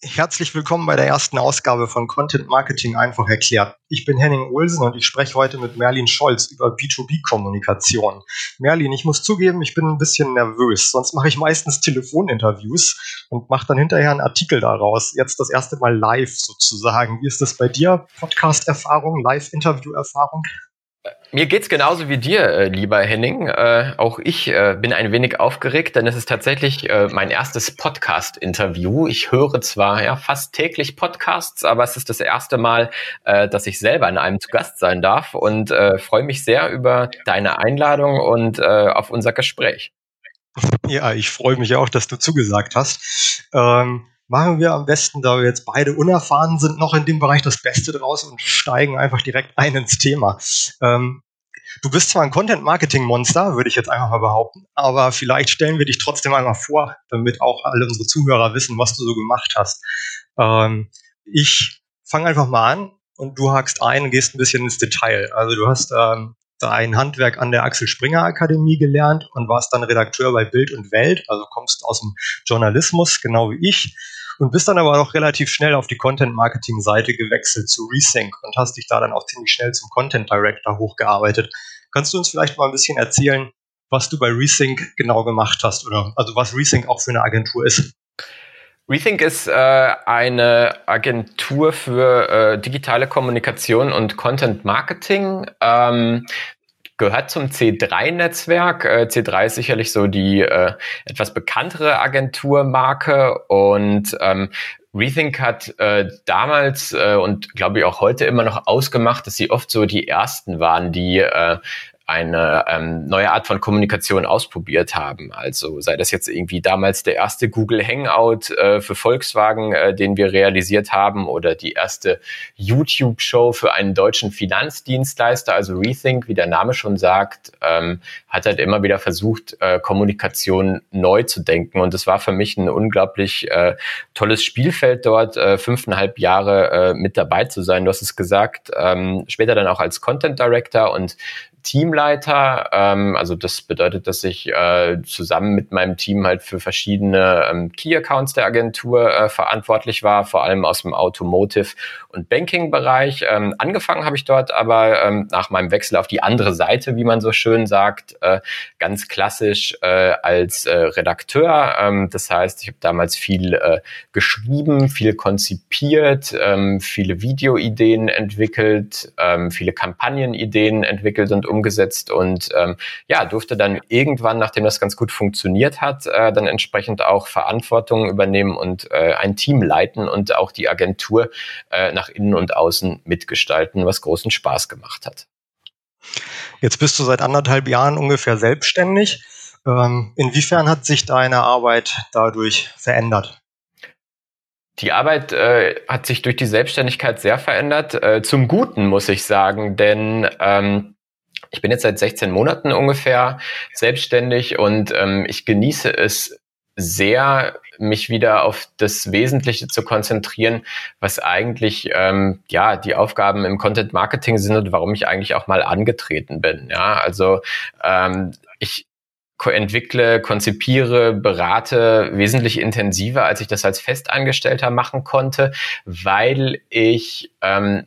Herzlich willkommen bei der ersten Ausgabe von Content Marketing einfach erklärt. Ich bin Henning Olsen und ich spreche heute mit Merlin Scholz über B2B-Kommunikation. Merlin, ich muss zugeben, ich bin ein bisschen nervös. Sonst mache ich meistens Telefoninterviews und mache dann hinterher einen Artikel daraus. Jetzt das erste Mal live sozusagen. Wie ist das bei dir? Podcast-Erfahrung, Live-Interview-Erfahrung? Mir geht's genauso wie dir, äh, lieber Henning. Äh, auch ich äh, bin ein wenig aufgeregt, denn es ist tatsächlich äh, mein erstes Podcast-Interview. Ich höre zwar ja fast täglich Podcasts, aber es ist das erste Mal, äh, dass ich selber in einem zu Gast sein darf und äh, freue mich sehr über deine Einladung und auf unser Gespräch. Ja, ich freue mich auch, dass du zugesagt hast. Ähm machen wir am besten, da wir jetzt beide unerfahren sind, noch in dem Bereich das Beste draus und steigen einfach direkt ein ins Thema. Ähm, du bist zwar ein Content-Marketing-Monster, würde ich jetzt einfach mal behaupten, aber vielleicht stellen wir dich trotzdem einmal vor, damit auch alle unsere Zuhörer wissen, was du so gemacht hast. Ähm, ich fange einfach mal an und du hakst ein und gehst ein bisschen ins Detail. Also du hast ähm, dein Handwerk an der Axel Springer Akademie gelernt und warst dann Redakteur bei Bild und Welt, also kommst aus dem Journalismus, genau wie ich und bist dann aber auch relativ schnell auf die Content-Marketing-Seite gewechselt zu Resync und hast dich da dann auch ziemlich schnell zum Content Director hochgearbeitet. Kannst du uns vielleicht mal ein bisschen erzählen, was du bei Resync genau gemacht hast oder also was Resync auch für eine Agentur ist? Rethink ist äh, eine Agentur für äh, digitale Kommunikation und Content Marketing. Ähm, gehört zum C3-Netzwerk. Äh, C3 ist sicherlich so die äh, etwas bekanntere Agenturmarke und ähm, Rethink hat äh, damals äh, und glaube ich auch heute immer noch ausgemacht, dass sie oft so die ersten waren, die äh, eine ähm, neue Art von Kommunikation ausprobiert haben. Also sei das jetzt irgendwie damals der erste Google Hangout äh, für Volkswagen, äh, den wir realisiert haben, oder die erste YouTube-Show für einen deutschen Finanzdienstleister. Also Rethink, wie der Name schon sagt, ähm, hat halt immer wieder versucht, äh, Kommunikation neu zu denken. Und es war für mich ein unglaublich äh, tolles Spielfeld dort, äh, fünfeinhalb Jahre äh, mit dabei zu sein. Du hast es gesagt, ähm, später dann auch als Content Director und Teamleiter. Ähm, also das bedeutet, dass ich äh, zusammen mit meinem Team halt für verschiedene ähm, Key-Accounts der Agentur äh, verantwortlich war, vor allem aus dem Automotive- und Banking-Bereich. Ähm, angefangen habe ich dort aber ähm, nach meinem Wechsel auf die andere Seite, wie man so schön sagt, äh, ganz klassisch äh, als äh, Redakteur. Ähm, das heißt, ich habe damals viel äh, geschrieben, viel konzipiert, ähm, viele Videoideen entwickelt, ähm, viele Kampagnenideen entwickelt und umgesetzt und ähm, ja, durfte dann irgendwann, nachdem das ganz gut funktioniert hat, äh, dann entsprechend auch Verantwortung übernehmen und äh, ein Team leiten und auch die Agentur äh, nach innen und außen mitgestalten, was großen Spaß gemacht hat. Jetzt bist du seit anderthalb Jahren ungefähr selbstständig. Ähm, inwiefern hat sich deine Arbeit dadurch verändert? Die Arbeit äh, hat sich durch die Selbstständigkeit sehr verändert, äh, zum Guten muss ich sagen, denn ähm, ich bin jetzt seit 16 Monaten ungefähr selbstständig und ähm, ich genieße es sehr, mich wieder auf das Wesentliche zu konzentrieren, was eigentlich ähm, ja die Aufgaben im Content Marketing sind und warum ich eigentlich auch mal angetreten bin. Ja, also ähm, ich entwickle, konzipiere, berate wesentlich intensiver, als ich das als Festangestellter machen konnte, weil ich ähm,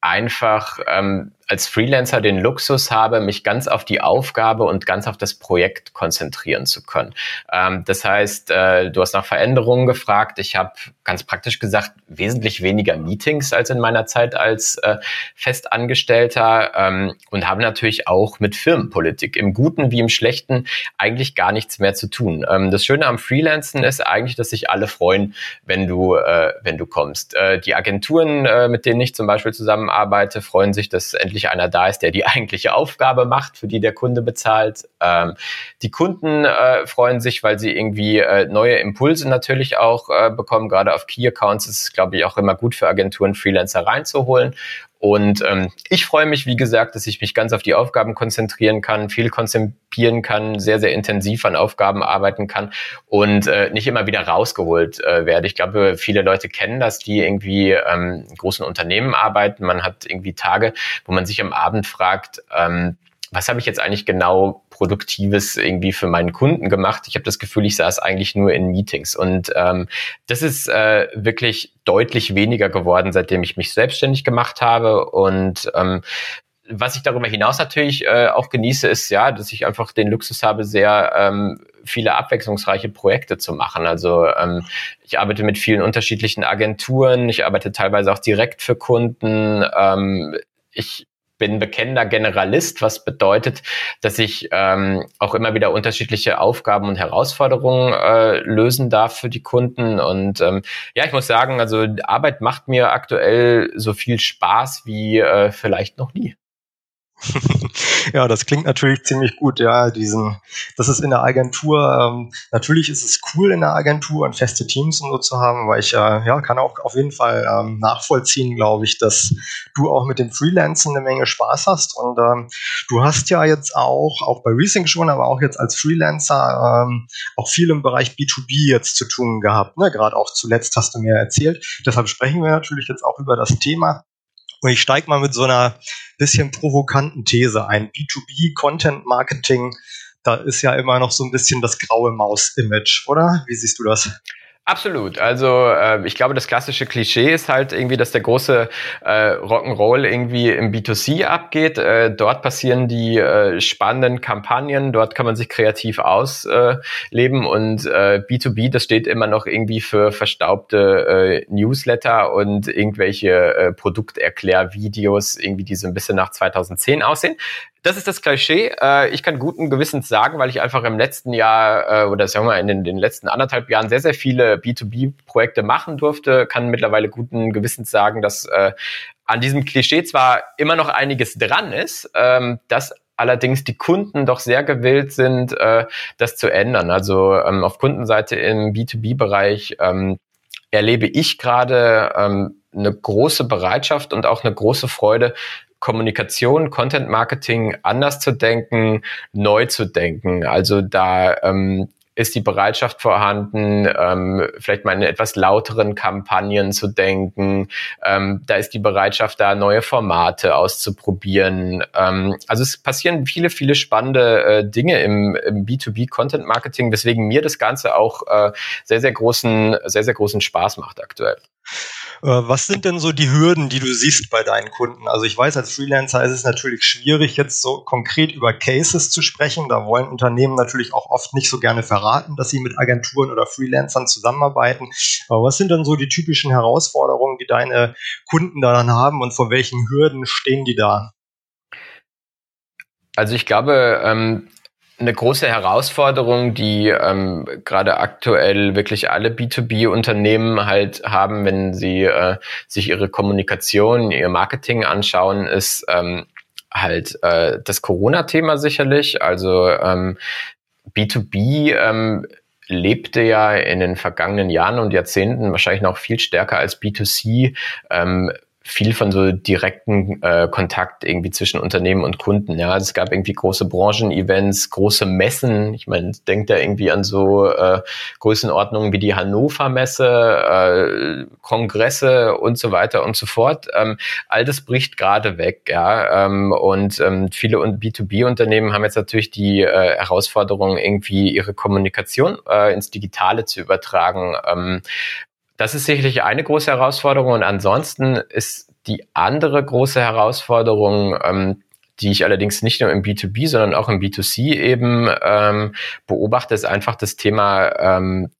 einfach ähm, als Freelancer den Luxus habe, mich ganz auf die Aufgabe und ganz auf das Projekt konzentrieren zu können. Ähm, das heißt, äh, du hast nach Veränderungen gefragt. Ich habe ganz praktisch gesagt wesentlich weniger Meetings als in meiner Zeit als äh, Festangestellter ähm, und habe natürlich auch mit Firmenpolitik im Guten wie im Schlechten eigentlich gar nichts mehr zu tun. Ähm, das Schöne am Freelancen ist eigentlich, dass sich alle freuen, wenn du äh, wenn du kommst. Äh, die Agenturen, äh, mit denen ich zum Beispiel zusammenarbeite, freuen sich, dass endlich endlich einer da ist, der die eigentliche Aufgabe macht, für die der Kunde bezahlt. Ähm, die Kunden äh, freuen sich, weil sie irgendwie äh, neue Impulse natürlich auch äh, bekommen. Gerade auf Key Accounts ist es, glaube ich, auch immer gut für Agenturen, Freelancer reinzuholen. Und ähm, ich freue mich, wie gesagt, dass ich mich ganz auf die Aufgaben konzentrieren kann, viel konzipieren kann, sehr, sehr intensiv an Aufgaben arbeiten kann und äh, nicht immer wieder rausgeholt äh, werde. Ich glaube, viele Leute kennen das, die irgendwie ähm, großen Unternehmen arbeiten. Man hat irgendwie Tage, wo man sich am Abend fragt, ähm, was habe ich jetzt eigentlich genau Produktives irgendwie für meinen Kunden gemacht? Ich habe das Gefühl, ich saß eigentlich nur in Meetings. Und ähm, das ist äh, wirklich deutlich weniger geworden, seitdem ich mich selbstständig gemacht habe. Und ähm, was ich darüber hinaus natürlich äh, auch genieße, ist ja, dass ich einfach den Luxus habe, sehr ähm, viele abwechslungsreiche Projekte zu machen. Also ähm, ich arbeite mit vielen unterschiedlichen Agenturen, ich arbeite teilweise auch direkt für Kunden. Ähm, ich bin bekennender Generalist, was bedeutet, dass ich ähm, auch immer wieder unterschiedliche Aufgaben und Herausforderungen äh, lösen darf für die Kunden. Und ähm, ja, ich muss sagen, also Arbeit macht mir aktuell so viel Spaß wie äh, vielleicht noch nie. ja, das klingt natürlich ziemlich gut. Ja, diesen, das ist in der Agentur. Ähm, natürlich ist es cool in der Agentur und feste Teams und so zu haben, weil ich äh, ja kann auch auf jeden Fall ähm, nachvollziehen, glaube ich, dass du auch mit dem Freelancen eine Menge Spaß hast und ähm, du hast ja jetzt auch auch bei Resync schon, aber auch jetzt als Freelancer ähm, auch viel im Bereich B2B jetzt zu tun gehabt. Ne? Gerade auch zuletzt hast du mir erzählt. Deshalb sprechen wir natürlich jetzt auch über das Thema. Und ich steige mal mit so einer bisschen provokanten These ein. B2B Content Marketing, da ist ja immer noch so ein bisschen das graue Maus-Image, oder? Wie siehst du das? Absolut. Also äh, ich glaube, das klassische Klischee ist halt irgendwie, dass der große äh, Rock'n'Roll irgendwie im B2C abgeht. Äh, dort passieren die äh, spannenden Kampagnen, dort kann man sich kreativ ausleben und äh, B2B, das steht immer noch irgendwie für verstaubte äh, Newsletter und irgendwelche äh, Produkterklärvideos, irgendwie die so ein bisschen nach 2010 aussehen das ist das Klischee. Äh, ich kann guten Gewissens sagen, weil ich einfach im letzten Jahr äh, oder sagen wir mal in den, den letzten anderthalb Jahren sehr, sehr viele B2B-Projekte machen durfte, kann mittlerweile guten Gewissens sagen, dass äh, an diesem Klischee zwar immer noch einiges dran ist, ähm, dass allerdings die Kunden doch sehr gewillt sind, das zu ändern. Also ähm, auf Kundenseite im B2B-Bereich ähm, erlebe ich gerade eine große Bereitschaft und auch eine große Freude, Kommunikation, Content Marketing anders zu denken, neu zu denken. Also da ähm, ist die Bereitschaft vorhanden, ähm, vielleicht mal in etwas lauteren Kampagnen zu denken. Ähm, da ist die Bereitschaft da, neue Formate auszuprobieren. Ähm, also es passieren viele, viele spannende äh, Dinge im, im B2B-Content-Marketing, weswegen mir das Ganze auch äh, sehr, sehr großen, sehr, sehr großen Spaß macht aktuell. Äh, was sind denn so die Hürden, die du siehst bei deinen Kunden? Also ich weiß, als Freelancer ist es natürlich schwierig, jetzt so konkret über Cases zu sprechen. Da wollen Unternehmen natürlich auch oft nicht so gerne verraten, dass sie mit Agenturen oder Freelancern zusammenarbeiten. Aber was sind denn so die typischen Herausforderungen, die deine Kunden da dann haben und vor welchen Hürden stehen die da? Also ich glaube, ähm, eine große Herausforderung, die ähm, gerade aktuell wirklich alle B2B-Unternehmen halt haben, wenn sie äh, sich ihre Kommunikation, ihr Marketing anschauen, ist ähm, halt äh, das Corona-Thema sicherlich. Also ähm, B2B ähm, lebte ja in den vergangenen Jahren und Jahrzehnten wahrscheinlich noch viel stärker als B2C ähm, viel von so direkten äh, Kontakt irgendwie zwischen Unternehmen und Kunden. Ja, also es gab irgendwie große Branchen-Events, große Messen. Ich meine, denkt da irgendwie an so äh, Größenordnungen wie die Hannover Messe, äh, Kongresse und so weiter und so fort. Ähm, all das bricht gerade weg. Ja, ähm, und ähm, viele B2B-Unternehmen haben jetzt natürlich die äh, Herausforderung, irgendwie ihre Kommunikation äh, ins Digitale zu übertragen. Ähm, das ist sicherlich eine große Herausforderung. Und ansonsten ist die andere große Herausforderung, ähm, die ich allerdings nicht nur im B2B, sondern auch im B2C eben ähm, beobachte, ist einfach das Thema ähm,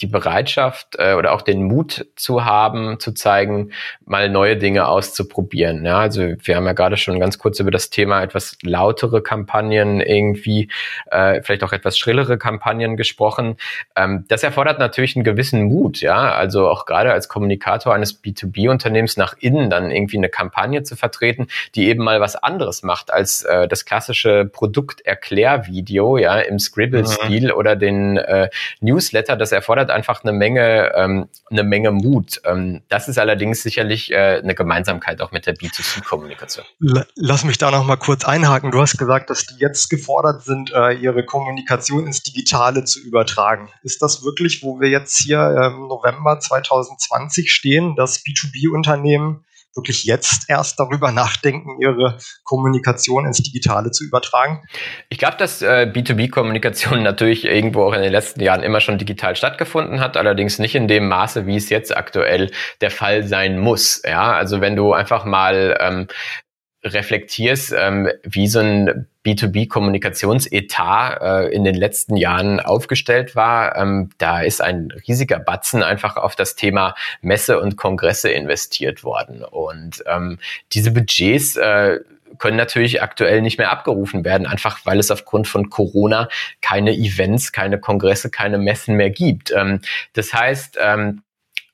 die Bereitschaft äh, oder auch den Mut zu haben, zu zeigen, mal neue Dinge auszuprobieren. Ja, also wir haben ja gerade schon ganz kurz über das Thema etwas lautere Kampagnen irgendwie, äh, vielleicht auch etwas schrillere Kampagnen gesprochen. Ähm, das erfordert natürlich einen gewissen Mut. Ja, also auch gerade als Kommunikator eines B2B-Unternehmens nach innen dann irgendwie eine Kampagne zu vertreten, die eben mal was anderes macht als äh, das klassische Produkterklärvideo, ja, im Scribble-Stil mhm. oder den äh, Newsletter. Das erfordert erfordert einfach eine Menge, ähm, eine Menge Mut. Ähm, das ist allerdings sicherlich äh, eine Gemeinsamkeit auch mit der B2C-Kommunikation. Lass mich da noch mal kurz einhaken. Du hast gesagt, dass die jetzt gefordert sind, äh, ihre Kommunikation ins Digitale zu übertragen. Ist das wirklich, wo wir jetzt hier im November 2020 stehen, dass B2B-Unternehmen wirklich jetzt erst darüber nachdenken, ihre Kommunikation ins Digitale zu übertragen? Ich glaube, dass äh, B2B-Kommunikation natürlich irgendwo auch in den letzten Jahren immer schon digital stattgefunden hat, allerdings nicht in dem Maße, wie es jetzt aktuell der Fall sein muss. Ja, also wenn du einfach mal ähm, reflektierst, ähm, wie so ein B2B-Kommunikationsetat äh, in den letzten Jahren aufgestellt war. Ähm, da ist ein riesiger Batzen einfach auf das Thema Messe und Kongresse investiert worden. Und ähm, diese Budgets äh, können natürlich aktuell nicht mehr abgerufen werden, einfach weil es aufgrund von Corona keine Events, keine Kongresse, keine Messen mehr gibt. Ähm, das heißt, ähm,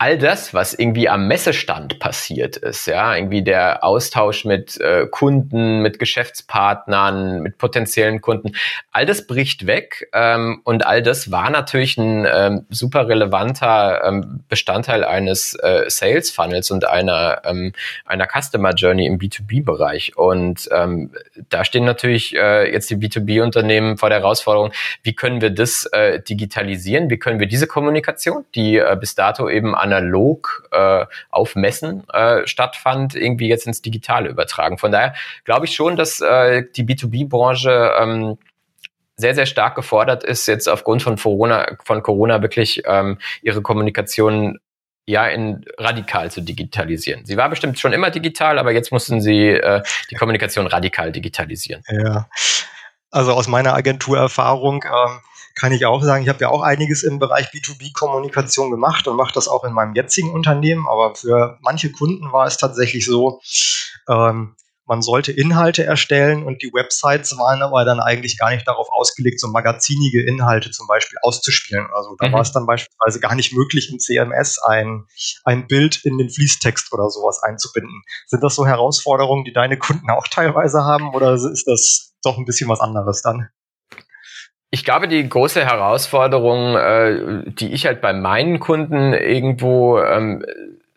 all das, was irgendwie am Messestand passiert ist, ja, irgendwie der Austausch mit äh, Kunden, mit Geschäftspartnern, mit potenziellen Kunden, all das bricht weg ähm, und all das war natürlich ein ähm, super relevanter ähm, Bestandteil eines äh, Sales Funnels und einer ähm, einer Customer Journey im B2B-Bereich und ähm, da stehen natürlich äh, jetzt die B2B-Unternehmen vor der Herausforderung, wie können wir das äh, digitalisieren, wie können wir diese Kommunikation, die äh, bis dato eben an analog äh, auf Messen äh, stattfand, irgendwie jetzt ins Digitale übertragen. Von daher glaube ich schon, dass äh, die B2B-Branche ähm, sehr, sehr stark gefordert ist, jetzt aufgrund von Corona, von Corona wirklich ähm, ihre Kommunikation ja in radikal zu digitalisieren. Sie war bestimmt schon immer digital, aber jetzt mussten sie äh, die Kommunikation radikal digitalisieren. Ja. Also aus meiner Agenturerfahrung ähm, kann ich auch sagen, ich habe ja auch einiges im Bereich B2B-Kommunikation gemacht und mache das auch in meinem jetzigen Unternehmen. Aber für manche Kunden war es tatsächlich so, ähm, man sollte Inhalte erstellen und die Websites waren aber dann eigentlich gar nicht darauf ausgelegt, so magazinige Inhalte zum Beispiel auszuspielen. Also da mhm. war es dann beispielsweise gar nicht möglich, im CMS ein, ein Bild in den Fließtext oder sowas einzubinden. Sind das so Herausforderungen, die deine Kunden auch teilweise haben oder ist das doch ein bisschen was anderes dann? Ich glaube, die große Herausforderung, äh, die ich halt bei meinen Kunden irgendwo ähm,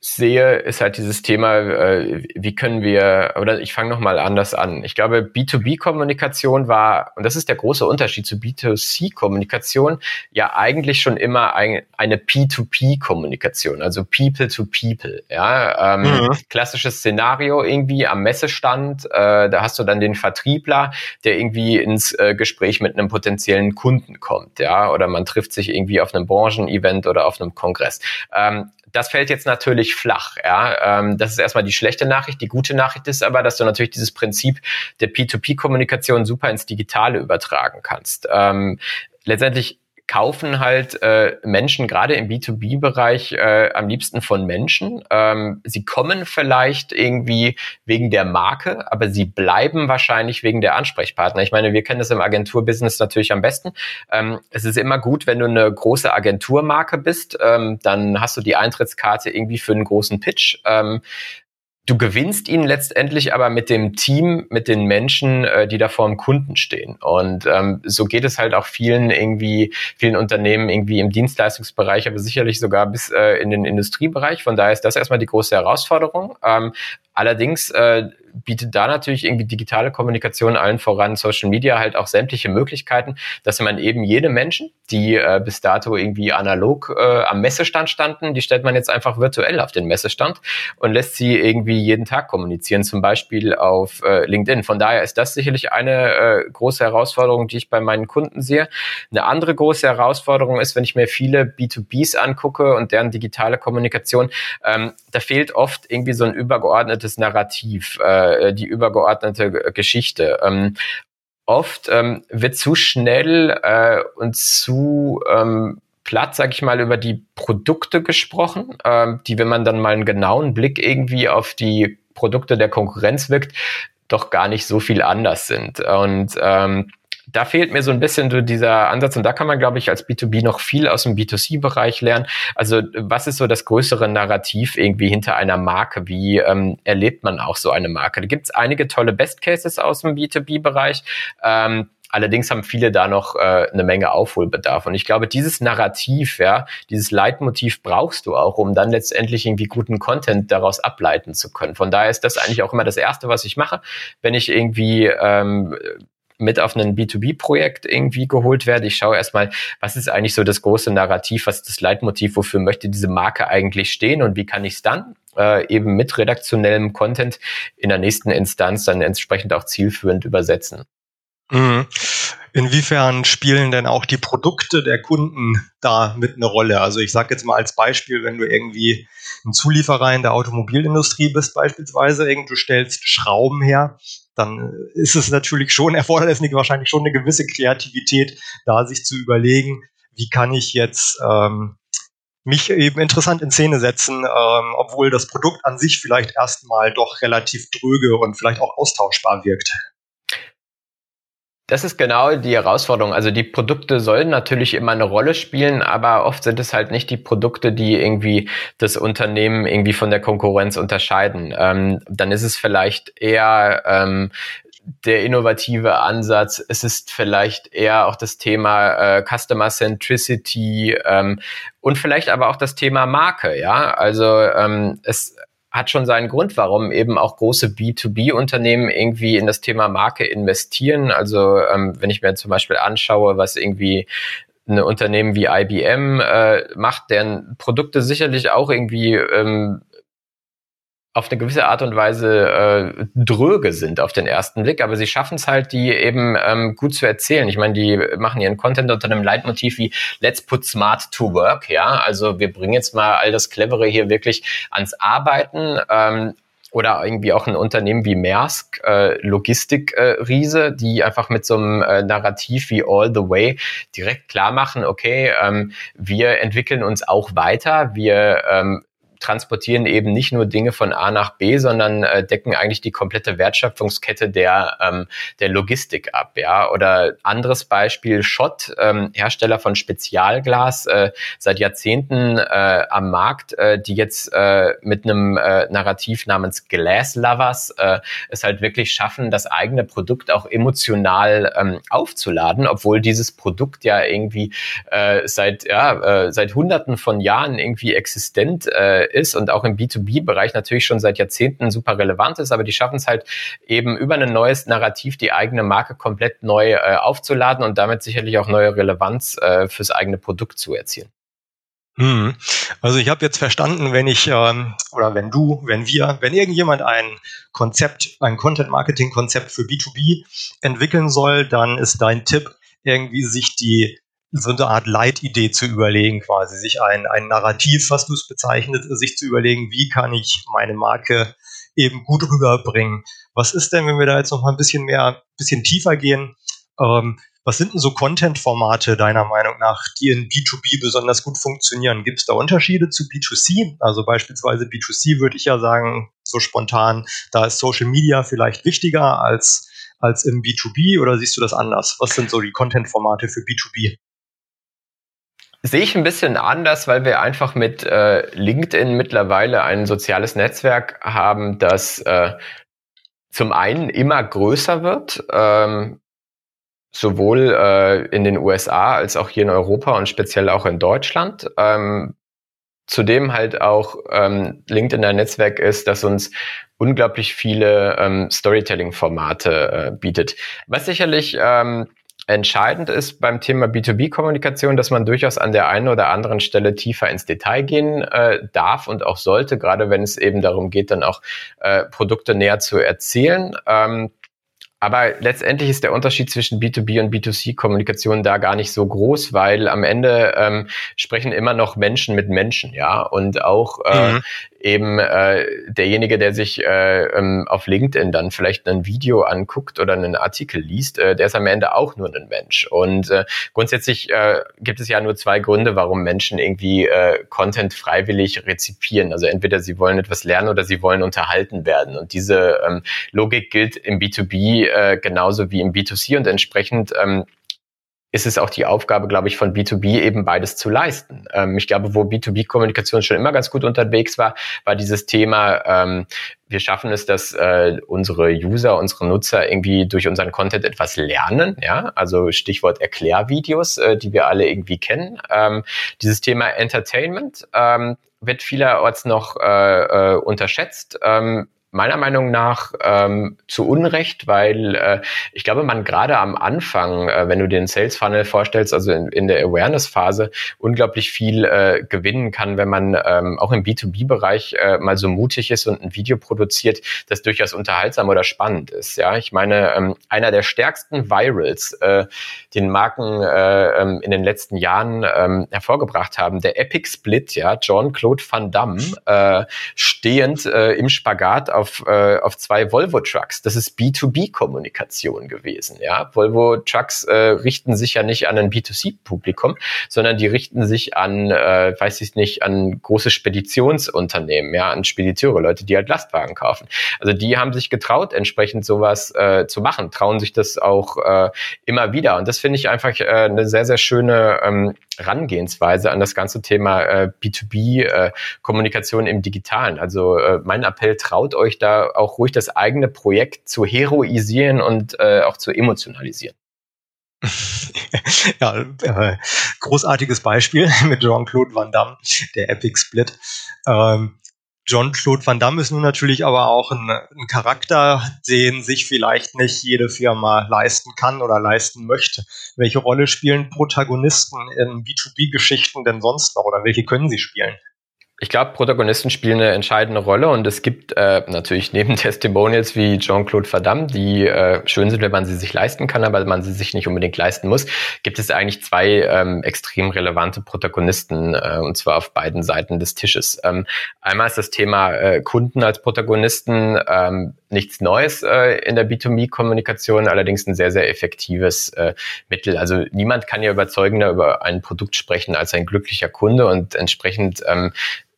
sehe, ist halt dieses Thema, äh, wie können wir, oder ich fange nochmal anders an. Ich glaube, B2B-Kommunikation war, und das ist der große Unterschied zu B2C-Kommunikation, ja eigentlich schon immer ein, eine P2P-Kommunikation, also People to People. Ja, ähm, mhm. klassisches Szenario irgendwie am Messestand, äh, da hast du dann den Vertriebler, der irgendwie ins äh, Gespräch mit einem potenziellen Kunden kommt, ja, oder man trifft sich irgendwie auf einem Branchenevent oder auf einem Kongress. Ähm, das fällt jetzt natürlich flach. Ja? Ähm, das ist erstmal die schlechte Nachricht. Die gute Nachricht ist aber, dass du natürlich dieses Prinzip der P2P-Kommunikation super ins Digitale übertragen kannst. Ähm, letztendlich kaufen halt äh, Menschen gerade im B2B-Bereich äh, am liebsten von Menschen. Ähm, sie kommen vielleicht irgendwie wegen der Marke, aber sie bleiben wahrscheinlich wegen der Ansprechpartner. Ich meine, wir kennen das im Agenturbusiness natürlich am besten. Ähm, es ist immer gut, wenn du eine große Agenturmarke bist, ähm, dann hast du die Eintrittskarte irgendwie für einen großen Pitch. Ähm, Du gewinnst ihn letztendlich aber mit dem Team, mit den Menschen, äh, die da vor dem Kunden stehen. Und ähm, so geht es halt auch vielen irgendwie, vielen Unternehmen irgendwie im Dienstleistungsbereich, aber sicherlich sogar bis äh, in den Industriebereich. Von daher ist das erstmal die große Herausforderung. Ähm, allerdings äh, bietet da natürlich irgendwie digitale Kommunikation allen voran, Social Media halt auch sämtliche Möglichkeiten, dass man eben jede Menschen, die äh, bis dato irgendwie analog äh, am Messestand standen, die stellt man jetzt einfach virtuell auf den Messestand und lässt sie irgendwie jeden Tag kommunizieren, zum Beispiel auf äh, LinkedIn. Von daher ist das sicherlich eine äh, große Herausforderung, die ich bei meinen Kunden sehe. Eine andere große Herausforderung ist, wenn ich mir viele B2Bs angucke und deren digitale Kommunikation, ähm, da fehlt oft irgendwie so ein übergeordnetes Narrativ. Äh, äh, die übergeordnete Geschichte. Ähm, oft ähm, wird zu schnell äh, und zu ähm, platt, sag ich mal, über die Produkte gesprochen, ähm, die, wenn man dann mal einen genauen Blick irgendwie auf die Produkte der Konkurrenz wirkt, doch gar nicht so viel anders sind. Und ähm, da fehlt mir so ein bisschen so dieser Ansatz und da kann man, glaube ich, als B2B noch viel aus dem B2C-Bereich lernen. Also was ist so das größere Narrativ irgendwie hinter einer Marke? Wie ähm, erlebt man auch so eine Marke? Da gibt es einige tolle Best Cases aus dem B2B-Bereich. Ähm, Allerdings haben viele da noch äh, eine Menge Aufholbedarf. Und ich glaube, dieses Narrativ, ja, dieses Leitmotiv brauchst du auch, um dann letztendlich irgendwie guten Content daraus ableiten zu können. Von daher ist das eigentlich auch immer das Erste, was ich mache, wenn ich irgendwie ähm, mit auf ein B2B-Projekt irgendwie geholt werde. Ich schaue erstmal, was ist eigentlich so das große Narrativ, was ist das Leitmotiv, wofür möchte diese Marke eigentlich stehen und wie kann ich es dann äh, eben mit redaktionellem Content in der nächsten Instanz dann entsprechend auch zielführend übersetzen. Mhm. Inwiefern spielen denn auch die Produkte der Kunden da mit eine Rolle? Also ich sage jetzt mal als Beispiel, wenn du irgendwie ein Zulieferer in der Automobilindustrie bist beispielsweise, du stellst Schrauben her, dann ist es natürlich schon erforderlich, wahrscheinlich schon eine gewisse Kreativität, da sich zu überlegen, wie kann ich jetzt ähm, mich eben interessant in Szene setzen, ähm, obwohl das Produkt an sich vielleicht erstmal doch relativ dröge und vielleicht auch austauschbar wirkt. Das ist genau die Herausforderung. Also die Produkte sollen natürlich immer eine Rolle spielen, aber oft sind es halt nicht die Produkte, die irgendwie das Unternehmen irgendwie von der Konkurrenz unterscheiden. Ähm, dann ist es vielleicht eher ähm, der innovative Ansatz. Es ist vielleicht eher auch das Thema äh, Customer Centricity ähm, und vielleicht aber auch das Thema Marke. Ja, also ähm, es hat schon seinen Grund, warum eben auch große B2B-Unternehmen irgendwie in das Thema Marke investieren. Also ähm, wenn ich mir zum Beispiel anschaue, was irgendwie ein Unternehmen wie IBM äh, macht, deren Produkte sicherlich auch irgendwie ähm, auf eine gewisse Art und Weise äh, dröge sind auf den ersten Blick, aber sie schaffen es halt, die eben ähm, gut zu erzählen. Ich meine, die machen ihren Content unter einem Leitmotiv wie Let's put smart to work, ja. Also wir bringen jetzt mal all das Clevere hier wirklich ans Arbeiten. Ähm, oder irgendwie auch ein Unternehmen wie Maersk, äh, Logistikriese, äh, die einfach mit so einem äh, Narrativ wie All the Way direkt klar machen, okay, ähm, wir entwickeln uns auch weiter, wir ähm, transportieren eben nicht nur Dinge von A nach B, sondern äh, decken eigentlich die komplette Wertschöpfungskette der, ähm, der Logistik ab. Ja? Oder anderes Beispiel, Schott, ähm, Hersteller von Spezialglas, äh, seit Jahrzehnten äh, am Markt, äh, die jetzt äh, mit einem äh, Narrativ namens Glass Lovers äh, es halt wirklich schaffen, das eigene Produkt auch emotional ähm, aufzuladen, obwohl dieses Produkt ja irgendwie äh, seit, ja, äh, seit hunderten von Jahren irgendwie existent äh, ist und auch im B2B-Bereich natürlich schon seit Jahrzehnten super relevant ist, aber die schaffen es halt eben über ein neues Narrativ die eigene Marke komplett neu äh, aufzuladen und damit sicherlich auch neue Relevanz äh, fürs eigene Produkt zu erzielen. Hm. Also ich habe jetzt verstanden, wenn ich ähm, oder wenn du, wenn wir, wenn irgendjemand ein Konzept, ein Content-Marketing-Konzept für B2B entwickeln soll, dann ist dein Tipp, irgendwie sich die so eine Art Leitidee zu überlegen, quasi sich ein, ein Narrativ, was du es bezeichnet, sich zu überlegen, wie kann ich meine Marke eben gut rüberbringen. Was ist denn, wenn wir da jetzt noch mal ein bisschen mehr, bisschen tiefer gehen? Ähm, was sind denn so Content-Formate deiner Meinung nach, die in B2B besonders gut funktionieren? Gibt es da Unterschiede zu B2C? Also beispielsweise B2C würde ich ja sagen, so spontan, da ist Social Media vielleicht wichtiger als, als im B2B oder siehst du das anders? Was sind so die Content-Formate für B2B? Sehe ich ein bisschen anders, weil wir einfach mit äh, LinkedIn mittlerweile ein soziales Netzwerk haben, das äh, zum einen immer größer wird, ähm, sowohl äh, in den USA als auch hier in Europa und speziell auch in Deutschland. Ähm, zudem halt auch ähm, LinkedIn ein Netzwerk ist, das uns unglaublich viele ähm, Storytelling-Formate äh, bietet. Was sicherlich ähm, Entscheidend ist beim Thema B2B-Kommunikation, dass man durchaus an der einen oder anderen Stelle tiefer ins Detail gehen äh, darf und auch sollte, gerade wenn es eben darum geht, dann auch äh, Produkte näher zu erzählen. Ähm, aber letztendlich ist der Unterschied zwischen B2B und B2C-Kommunikation da gar nicht so groß, weil am Ende ähm, sprechen immer noch Menschen mit Menschen, ja. Und auch äh, mhm eben äh, derjenige, der sich äh, ähm, auf LinkedIn dann vielleicht ein Video anguckt oder einen Artikel liest, äh, der ist am Ende auch nur ein Mensch. Und äh, grundsätzlich äh, gibt es ja nur zwei Gründe, warum Menschen irgendwie äh, Content freiwillig rezipieren. Also entweder sie wollen etwas lernen oder sie wollen unterhalten werden. Und diese ähm, Logik gilt im B2B äh, genauso wie im B2C und entsprechend ähm, ist es auch die Aufgabe, glaube ich, von B2B eben beides zu leisten. Ähm, ich glaube, wo B2B-Kommunikation schon immer ganz gut unterwegs war, war dieses Thema, ähm, wir schaffen es, dass äh, unsere User, unsere Nutzer irgendwie durch unseren Content etwas lernen. Ja, also Stichwort Erklärvideos, äh, die wir alle irgendwie kennen. Ähm, dieses Thema Entertainment ähm, wird vielerorts noch äh, äh, unterschätzt. Ähm, meiner Meinung nach ähm, zu Unrecht, weil äh, ich glaube, man gerade am Anfang, äh, wenn du den Sales Funnel vorstellst, also in, in der Awareness-Phase, unglaublich viel äh, gewinnen kann, wenn man ähm, auch im B2B-Bereich äh, mal so mutig ist und ein Video produziert, das durchaus unterhaltsam oder spannend ist. Ja, ich meine, ähm, einer der stärksten Virals, äh, den Marken äh, ähm, in den letzten Jahren ähm, hervorgebracht haben, der Epic Split, ja, John Claude Van Damme, äh, stehend äh, im Spagat auf äh, auf zwei Volvo-Trucks. Das ist B2B-Kommunikation gewesen. Ja? Volvo-Trucks äh, richten sich ja nicht an ein B2C-Publikum, sondern die richten sich an, äh, weiß ich nicht, an große Speditionsunternehmen, ja, an Spediteure, Leute, die halt Lastwagen kaufen. Also die haben sich getraut, entsprechend sowas äh, zu machen, trauen sich das auch äh, immer wieder. Und das finde ich einfach äh, eine sehr, sehr schöne ähm, Rangehensweise an das ganze Thema äh, B2B-Kommunikation äh, im Digitalen. Also äh, mein Appell, traut euch da auch ruhig das eigene Projekt zu heroisieren und äh, auch zu emotionalisieren. ja, äh, großartiges Beispiel mit Jean-Claude Van Damme, der Epic Split. Ähm, John-Claude Van Damme ist nun natürlich aber auch ein, ein, Charakter, den sich vielleicht nicht jede Firma leisten kann oder leisten möchte. Welche Rolle spielen Protagonisten in B2B-Geschichten denn sonst noch oder welche können sie spielen? Ich glaube, Protagonisten spielen eine entscheidende Rolle und es gibt äh, natürlich neben Testimonials wie Jean-Claude Van Damme, die äh, schön sind, wenn man sie sich leisten kann, aber man sie sich nicht unbedingt leisten muss, gibt es eigentlich zwei ähm, extrem relevante Protagonisten äh, und zwar auf beiden Seiten des Tisches. Ähm, einmal ist das Thema äh, Kunden als Protagonisten ähm, nichts Neues äh, in der B2B-Kommunikation, allerdings ein sehr, sehr effektives äh, Mittel. Also niemand kann ja überzeugender über ein Produkt sprechen als ein glücklicher Kunde und entsprechend ähm,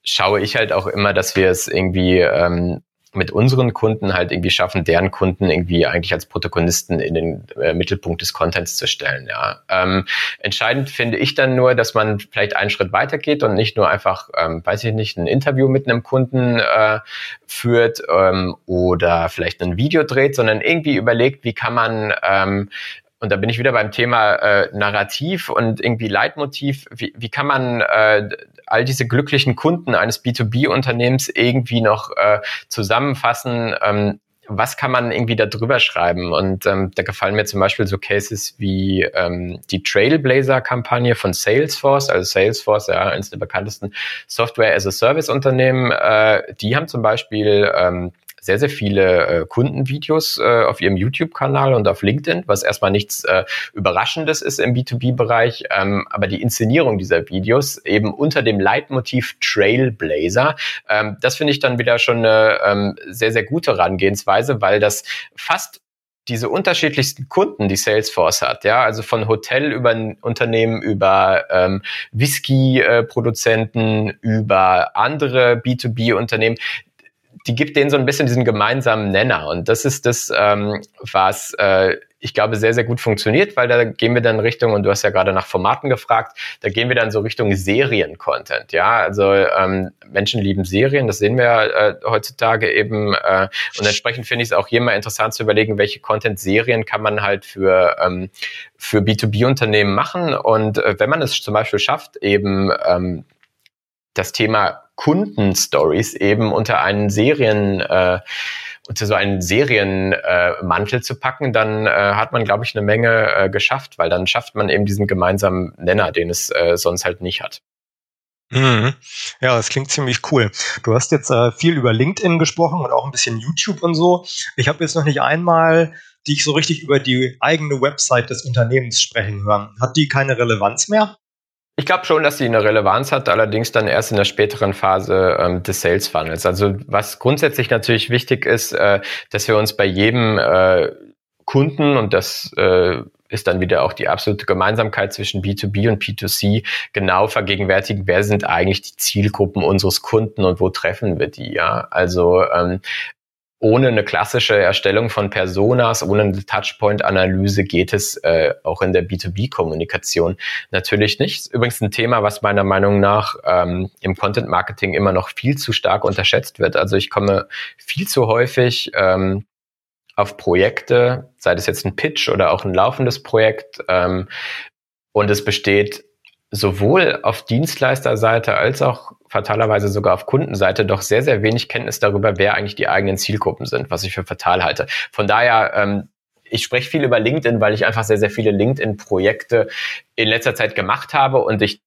schaue ich halt auch immer, dass wir es irgendwie ähm, mit unseren Kunden halt irgendwie schaffen, deren Kunden irgendwie eigentlich als Protagonisten in den äh, Mittelpunkt des Contents zu stellen. Ja. Ähm, entscheidend finde ich dann nur, dass man vielleicht einen Schritt weiter geht und nicht nur einfach, ähm, weiß ich nicht, ein Interview mit einem Kunden äh, führt ähm, oder vielleicht ein Video dreht, sondern irgendwie überlegt, wie kann man ähm, und da bin ich wieder beim Thema äh, Narrativ und irgendwie Leitmotiv. Wie, wie kann man äh, all diese glücklichen Kunden eines B2B-Unternehmens irgendwie noch äh, zusammenfassen? Ähm, was kann man irgendwie da drüber schreiben? Und ähm, da gefallen mir zum Beispiel so Cases wie ähm, die Trailblazer-Kampagne von Salesforce, also Salesforce, ja, eines der bekanntesten Software-as-a-Service-Unternehmen. Äh, die haben zum Beispiel ähm, sehr, sehr viele äh, Kundenvideos äh, auf ihrem YouTube-Kanal und auf LinkedIn, was erstmal nichts äh, Überraschendes ist im B2B-Bereich. Ähm, aber die Inszenierung dieser Videos eben unter dem Leitmotiv Trailblazer, ähm, das finde ich dann wieder schon eine ähm, sehr, sehr gute Herangehensweise, weil das fast diese unterschiedlichsten Kunden, die Salesforce hat, ja, also von Hotel über Unternehmen, über ähm, Whisky-Produzenten, äh, über andere B2B-Unternehmen, die gibt denen so ein bisschen diesen gemeinsamen Nenner. Und das ist das, ähm, was äh, ich glaube sehr, sehr gut funktioniert, weil da gehen wir dann Richtung, und du hast ja gerade nach Formaten gefragt, da gehen wir dann so Richtung Serien-Content. Ja, also ähm, Menschen lieben Serien, das sehen wir äh, heutzutage eben. Äh, und entsprechend finde ich es auch hier mal interessant zu überlegen, welche Content-Serien kann man halt für, ähm, für B2B-Unternehmen machen. Und äh, wenn man es zum Beispiel schafft, eben ähm, das Thema Kundenstories eben unter einen Serien äh, unter so einen Serienmantel äh, zu packen, dann äh, hat man, glaube ich, eine Menge äh, geschafft, weil dann schafft man eben diesen gemeinsamen Nenner, den es äh, sonst halt nicht hat. Mhm. Ja, das klingt ziemlich cool. Du hast jetzt äh, viel über LinkedIn gesprochen und auch ein bisschen YouTube und so. Ich habe jetzt noch nicht einmal dich so richtig über die eigene Website des Unternehmens sprechen hören. Hat die keine Relevanz mehr? Ich glaube schon, dass sie eine Relevanz hat, allerdings dann erst in der späteren Phase ähm, des Sales Funnels. Also was grundsätzlich natürlich wichtig ist, äh, dass wir uns bei jedem äh, Kunden und das äh, ist dann wieder auch die absolute Gemeinsamkeit zwischen B2B und B2C genau vergegenwärtigen, wer sind eigentlich die Zielgruppen unseres Kunden und wo treffen wir die, ja. Also ähm, ohne eine klassische Erstellung von Personas, ohne eine Touchpoint-Analyse geht es äh, auch in der B2B-Kommunikation natürlich nicht. Übrigens ein Thema, was meiner Meinung nach ähm, im Content-Marketing immer noch viel zu stark unterschätzt wird. Also ich komme viel zu häufig ähm, auf Projekte, sei das jetzt ein Pitch oder auch ein laufendes Projekt, ähm, und es besteht sowohl auf Dienstleisterseite als auch fatalerweise sogar auf Kundenseite doch sehr, sehr wenig Kenntnis darüber, wer eigentlich die eigenen Zielgruppen sind, was ich für fatal halte. Von daher, ähm, ich spreche viel über LinkedIn, weil ich einfach sehr, sehr viele LinkedIn-Projekte in letzter Zeit gemacht habe und ich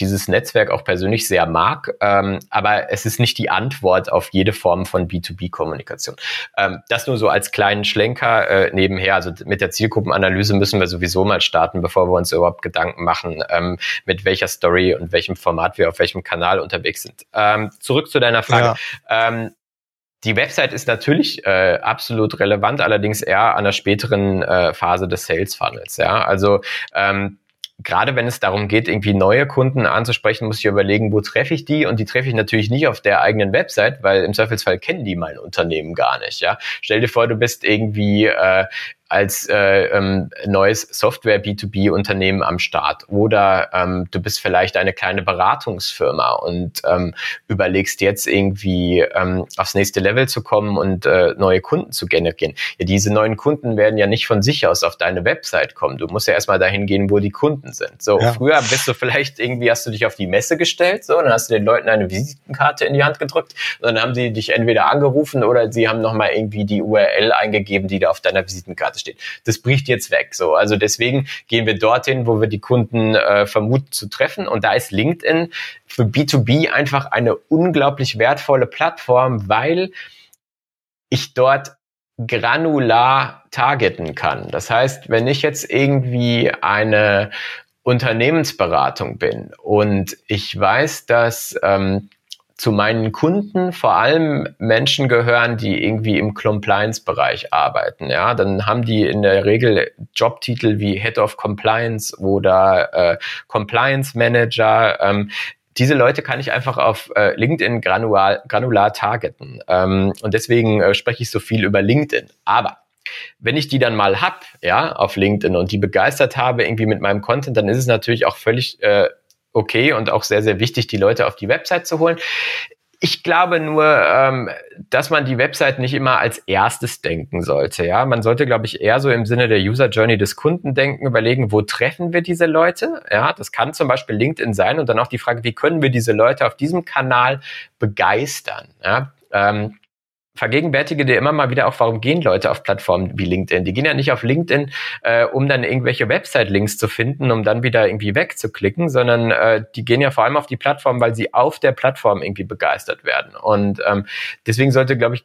dieses Netzwerk auch persönlich sehr mag, ähm, aber es ist nicht die Antwort auf jede Form von B2B-Kommunikation. Ähm, das nur so als kleinen Schlenker äh, nebenher. Also mit der Zielgruppenanalyse müssen wir sowieso mal starten, bevor wir uns überhaupt Gedanken machen, ähm, mit welcher Story und welchem Format wir auf welchem Kanal unterwegs sind. Ähm, zurück zu deiner Frage. Ja. Ähm, die Website ist natürlich äh, absolut relevant, allerdings eher an der späteren äh, Phase des Sales Funnels. Ja, also ähm, gerade wenn es darum geht, irgendwie neue Kunden anzusprechen, muss ich überlegen, wo treffe ich die? Und die treffe ich natürlich nicht auf der eigenen Website, weil im Zweifelsfall kennen die mein Unternehmen gar nicht. Ja, stell dir vor, du bist irgendwie äh, als äh, ähm, neues Software B2B-Unternehmen am Start oder ähm, du bist vielleicht eine kleine Beratungsfirma und ähm, überlegst jetzt irgendwie ähm, aufs nächste Level zu kommen und äh, neue Kunden zu generieren. Ja, diese neuen Kunden werden ja nicht von sich aus auf deine Website kommen. Du musst ja erstmal dahin gehen, wo die Kunden sind. So, ja. früher bist du vielleicht irgendwie, hast du dich auf die Messe gestellt, so, dann hast du den Leuten eine Visitenkarte in die Hand gedrückt und dann haben sie dich entweder angerufen oder sie haben nochmal irgendwie die URL eingegeben, die da auf deiner Visitenkarte Karte steht. Das bricht jetzt weg. So, also deswegen gehen wir dorthin, wo wir die Kunden äh, vermuten zu treffen. Und da ist LinkedIn für B2B einfach eine unglaublich wertvolle Plattform, weil ich dort granular targeten kann. Das heißt, wenn ich jetzt irgendwie eine Unternehmensberatung bin und ich weiß, dass ähm, zu meinen Kunden vor allem Menschen gehören, die irgendwie im Compliance-Bereich arbeiten. Ja, dann haben die in der Regel Jobtitel wie Head of Compliance oder äh, Compliance Manager. Ähm, diese Leute kann ich einfach auf äh, LinkedIn granular, granular targeten. Ähm, und deswegen äh, spreche ich so viel über LinkedIn. Aber wenn ich die dann mal hab, ja, auf LinkedIn und die begeistert habe irgendwie mit meinem Content, dann ist es natürlich auch völlig äh, okay und auch sehr, sehr wichtig, die Leute auf die Website zu holen. Ich glaube nur, ähm, dass man die Website nicht immer als erstes denken sollte. Ja, man sollte, glaube ich, eher so im Sinne der User Journey des Kunden denken, überlegen, wo treffen wir diese Leute? Ja, das kann zum Beispiel LinkedIn sein und dann auch die Frage, wie können wir diese Leute auf diesem Kanal begeistern? Ja, ähm, vergegenwärtige dir immer mal wieder auch, warum gehen Leute auf Plattformen wie LinkedIn? Die gehen ja nicht auf LinkedIn, äh, um dann irgendwelche Website-Links zu finden, um dann wieder irgendwie wegzuklicken, sondern äh, die gehen ja vor allem auf die Plattform, weil sie auf der Plattform irgendwie begeistert werden. Und ähm, deswegen sollte, glaube ich,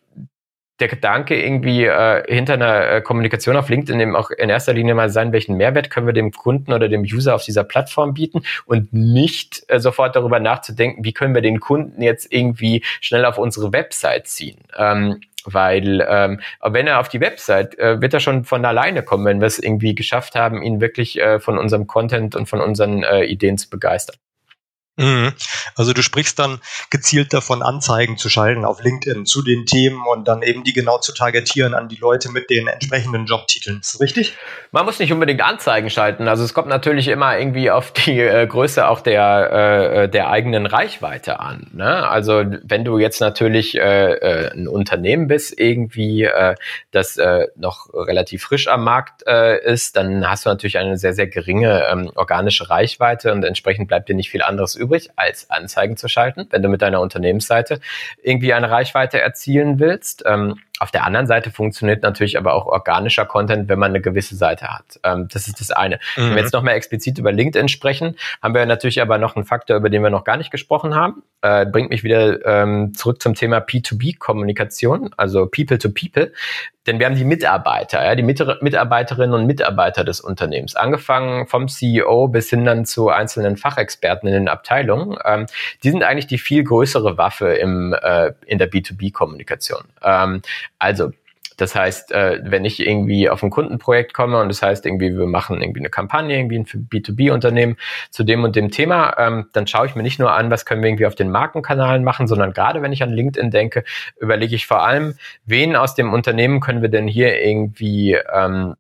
der Gedanke irgendwie äh, hinter einer äh, Kommunikation auf LinkedIn eben auch in erster Linie mal sein, welchen Mehrwert können wir dem Kunden oder dem User auf dieser Plattform bieten und nicht äh, sofort darüber nachzudenken, wie können wir den Kunden jetzt irgendwie schnell auf unsere Website ziehen. Ähm, weil ähm, wenn er auf die Website, äh, wird er schon von alleine kommen, wenn wir es irgendwie geschafft haben, ihn wirklich äh, von unserem Content und von unseren äh, Ideen zu begeistern. Mhm. Also du sprichst dann gezielt davon, Anzeigen zu schalten auf LinkedIn zu den Themen und dann eben die genau zu targetieren an die Leute mit den entsprechenden Jobtiteln. Ist das richtig? Man muss nicht unbedingt Anzeigen schalten. Also es kommt natürlich immer irgendwie auf die äh, Größe auch der, äh, der eigenen Reichweite an. Ne? Also wenn du jetzt natürlich äh, äh ein Unternehmen bist, irgendwie, äh, das äh, noch relativ frisch am Markt äh, ist, dann hast du natürlich eine sehr, sehr geringe ähm, organische Reichweite und entsprechend bleibt dir nicht viel anderes übrig, als Anzeigen zu schalten, wenn du mit deiner Unternehmensseite irgendwie eine Reichweite erzielen willst. Ähm, auf der anderen Seite funktioniert natürlich aber auch organischer Content, wenn man eine gewisse Seite hat. Ähm, das ist das eine. Mhm. Wenn wir mhm. jetzt noch mehr explizit über LinkedIn sprechen, haben wir natürlich aber noch einen Faktor, über den wir noch gar nicht gesprochen haben. Äh, bringt mich wieder ähm, zurück zum Thema P2B-Kommunikation, also People to People. Denn wir haben die Mitarbeiter, ja, die Mitarbeiterinnen und Mitarbeiter des Unternehmens, angefangen vom CEO bis hin dann zu einzelnen Fachexperten in den Abteilungen. Ähm, die sind eigentlich die viel größere Waffe im, äh, in der B2B-Kommunikation. Ähm, also das heißt, äh, wenn ich irgendwie auf ein Kundenprojekt komme und das heißt irgendwie, wir machen irgendwie eine Kampagne, irgendwie ein B2B-Unternehmen zu dem und dem Thema, ähm, dann schaue ich mir nicht nur an, was können wir irgendwie auf den Markenkanalen machen, sondern gerade wenn ich an LinkedIn denke, überlege ich vor allem, wen aus dem Unternehmen können wir denn hier irgendwie ähm,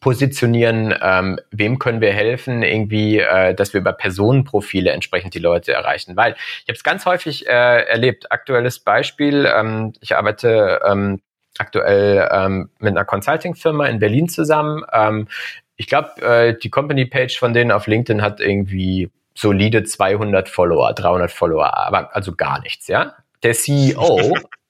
positionieren, ähm, wem können wir helfen, irgendwie, äh, dass wir über Personenprofile entsprechend die Leute erreichen. Weil ich habe es ganz häufig äh, erlebt. Aktuelles Beispiel, ähm, ich arbeite ähm, aktuell ähm, mit einer Consulting-Firma in Berlin zusammen. Ähm, ich glaube, äh, die Company-Page von denen auf LinkedIn hat irgendwie solide 200 Follower, 300 Follower, aber also gar nichts, ja. Der CEO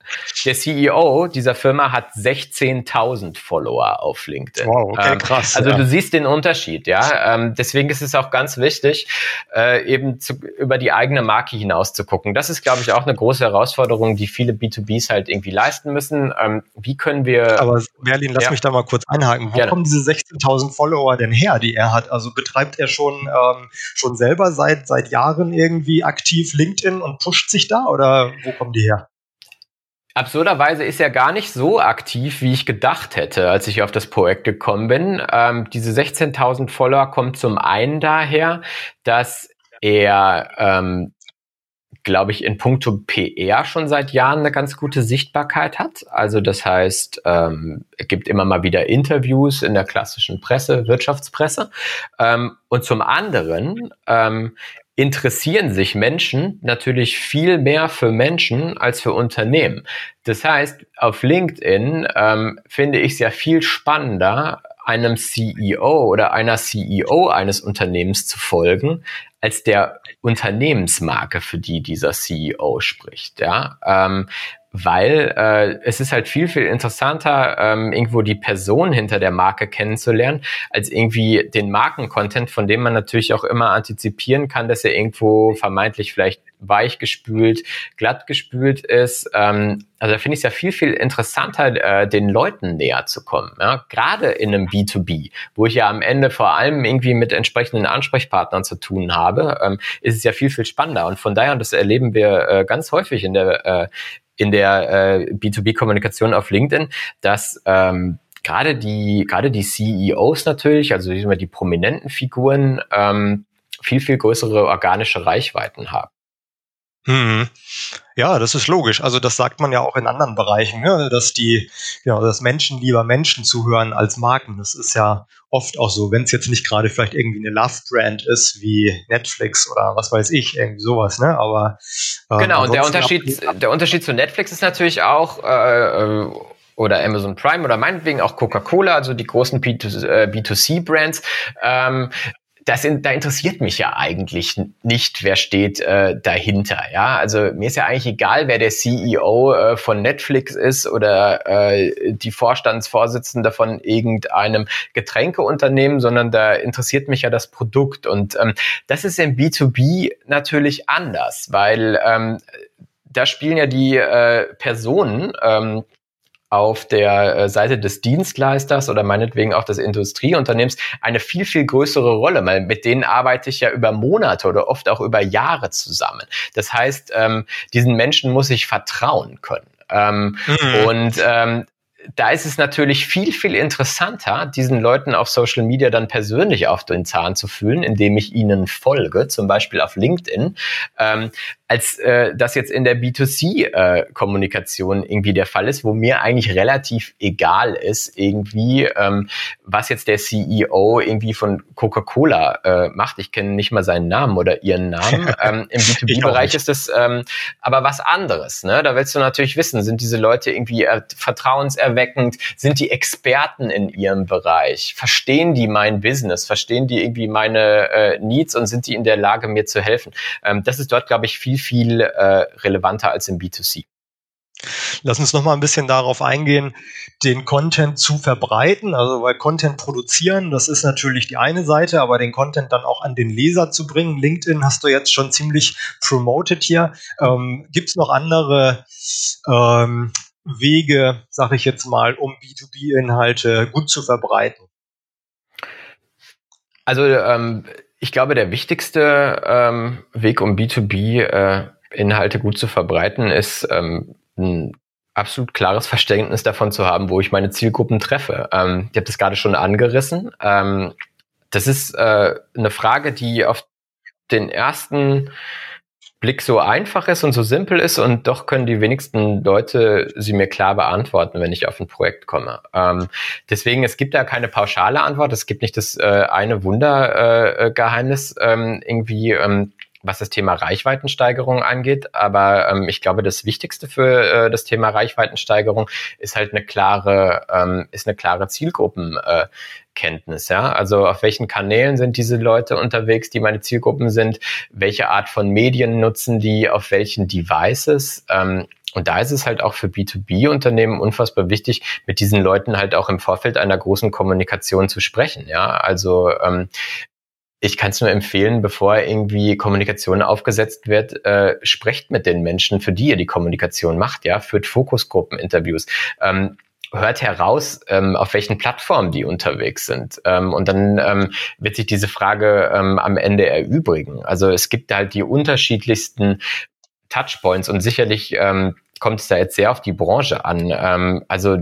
Der CEO dieser Firma hat 16.000 Follower auf LinkedIn. Wow, okay, ähm, krass. Also ja. du siehst den Unterschied, ja. Ähm, deswegen ist es auch ganz wichtig, äh, eben zu, über die eigene Marke hinaus zu gucken. Das ist, glaube ich, auch eine große Herausforderung, die viele B2Bs halt irgendwie leisten müssen. Ähm, wie können wir... Aber Merlin, lass ja. mich da mal kurz einhaken. Wo Gerne. kommen diese 16.000 Follower denn her, die er hat? Also betreibt er schon, ähm, schon selber seit, seit Jahren irgendwie aktiv LinkedIn und pusht sich da oder wo kommen die her? Absurderweise ist er gar nicht so aktiv, wie ich gedacht hätte, als ich auf das Projekt gekommen bin. Ähm, diese 16.000 Follower kommt zum einen daher, dass er, ähm, glaube ich, in puncto PR schon seit Jahren eine ganz gute Sichtbarkeit hat. Also das heißt, ähm, er gibt immer mal wieder Interviews in der klassischen Presse, Wirtschaftspresse. Ähm, und zum anderen ähm, interessieren sich Menschen natürlich viel mehr für Menschen als für Unternehmen. Das heißt, auf LinkedIn ähm, finde ich es ja viel spannender, einem CEO oder einer CEO eines Unternehmens zu folgen, als der Unternehmensmarke, für die dieser CEO spricht. Ja? Ähm, weil äh, es ist halt viel, viel interessanter, ähm, irgendwo die Person hinter der Marke kennenzulernen, als irgendwie den Markencontent, von dem man natürlich auch immer antizipieren kann, dass er irgendwo vermeintlich vielleicht weich gespült, glatt gespült ist. Ähm, also da finde ich es ja viel, viel interessanter, äh, den Leuten näher zu kommen. Ja? Gerade in einem B2B, wo ich ja am Ende vor allem irgendwie mit entsprechenden Ansprechpartnern zu tun habe, ähm, ist es ja viel, viel spannender. Und von daher, und das erleben wir äh, ganz häufig in der äh, in der äh, B2B-Kommunikation auf LinkedIn, dass ähm, gerade die gerade die CEOs natürlich, also die prominenten Figuren, ähm, viel viel größere organische Reichweiten haben. Mhm. Ja, das ist logisch. Also das sagt man ja auch in anderen Bereichen, ne? dass die, ja, dass Menschen lieber Menschen zuhören als Marken. Das ist ja oft auch so, wenn es jetzt nicht gerade vielleicht irgendwie eine Love-Brand ist wie Netflix oder was weiß ich, irgendwie sowas, ne? Aber ähm, genau. Und der Unterschied, der Unterschied zu Netflix ist natürlich auch äh, oder Amazon Prime oder meinetwegen auch Coca-Cola, also die großen B2C-Brands, äh, ähm, das in, da interessiert mich ja eigentlich nicht, wer steht äh, dahinter. Ja, also mir ist ja eigentlich egal, wer der CEO äh, von Netflix ist oder äh, die Vorstandsvorsitzende von irgendeinem Getränkeunternehmen, sondern da interessiert mich ja das Produkt. Und ähm, das ist im B2B natürlich anders, weil ähm, da spielen ja die äh, Personen ähm, auf der äh, Seite des Dienstleisters oder meinetwegen auch des Industrieunternehmens eine viel, viel größere Rolle, weil mit denen arbeite ich ja über Monate oder oft auch über Jahre zusammen. Das heißt, ähm, diesen Menschen muss ich vertrauen können. Ähm, mhm. Und ähm, da ist es natürlich viel, viel interessanter, diesen Leuten auf Social Media dann persönlich auf den Zahn zu fühlen, indem ich ihnen folge, zum Beispiel auf LinkedIn, ähm, als äh, das jetzt in der B2C-Kommunikation äh, irgendwie der Fall ist, wo mir eigentlich relativ egal ist, irgendwie, ähm, was jetzt der CEO irgendwie von Coca-Cola äh, macht. Ich kenne nicht mal seinen Namen oder ihren Namen. ähm, Im B2B-Bereich ist das ähm, aber was anderes. Ne? Da willst du natürlich wissen, sind diese Leute irgendwie äh, vertrauenserweckend, sind die Experten in ihrem Bereich, verstehen die mein Business, verstehen die irgendwie meine äh, Needs und sind die in der Lage, mir zu helfen. Ähm, das ist dort, glaube ich, viel viel äh, relevanter als im B2C. Lass uns noch mal ein bisschen darauf eingehen, den Content zu verbreiten. Also weil Content produzieren, das ist natürlich die eine Seite, aber den Content dann auch an den Leser zu bringen. LinkedIn hast du jetzt schon ziemlich promoted hier. Ähm, Gibt es noch andere ähm, Wege, sage ich jetzt mal, um B2B-Inhalte gut zu verbreiten? Also ähm, ich glaube, der wichtigste ähm, Weg, um B2B-Inhalte äh, gut zu verbreiten, ist ähm, ein absolut klares Verständnis davon zu haben, wo ich meine Zielgruppen treffe. Ähm, ich habe das gerade schon angerissen. Ähm, das ist äh, eine Frage, die auf den ersten Blick so einfach ist und so simpel ist und doch können die wenigsten Leute sie mir klar beantworten, wenn ich auf ein Projekt komme. Ähm, deswegen, es gibt da keine pauschale Antwort, es gibt nicht das äh, eine Wundergeheimnis äh, ähm, irgendwie, ähm, was das Thema Reichweitensteigerung angeht. Aber ähm, ich glaube, das Wichtigste für äh, das Thema Reichweitensteigerung ist halt eine klare, ähm, ist eine klare Zielgruppenkenntnis. Äh, ja? Also auf welchen Kanälen sind diese Leute unterwegs, die meine Zielgruppen sind? Welche Art von Medien nutzen die? Auf welchen Devices? Ähm, und da ist es halt auch für B2B-Unternehmen unfassbar wichtig, mit diesen Leuten halt auch im Vorfeld einer großen Kommunikation zu sprechen. Ja, also ähm, ich kann es nur empfehlen, bevor irgendwie Kommunikation aufgesetzt wird, äh, sprecht mit den Menschen, für die ihr die Kommunikation macht, ja, führt Fokusgruppeninterviews. Ähm, hört heraus, ähm, auf welchen Plattformen die unterwegs sind. Ähm, und dann ähm, wird sich diese Frage ähm, am Ende erübrigen. Also es gibt halt die unterschiedlichsten Touchpoints und sicherlich ähm, kommt es da jetzt sehr auf die Branche an. Ähm, also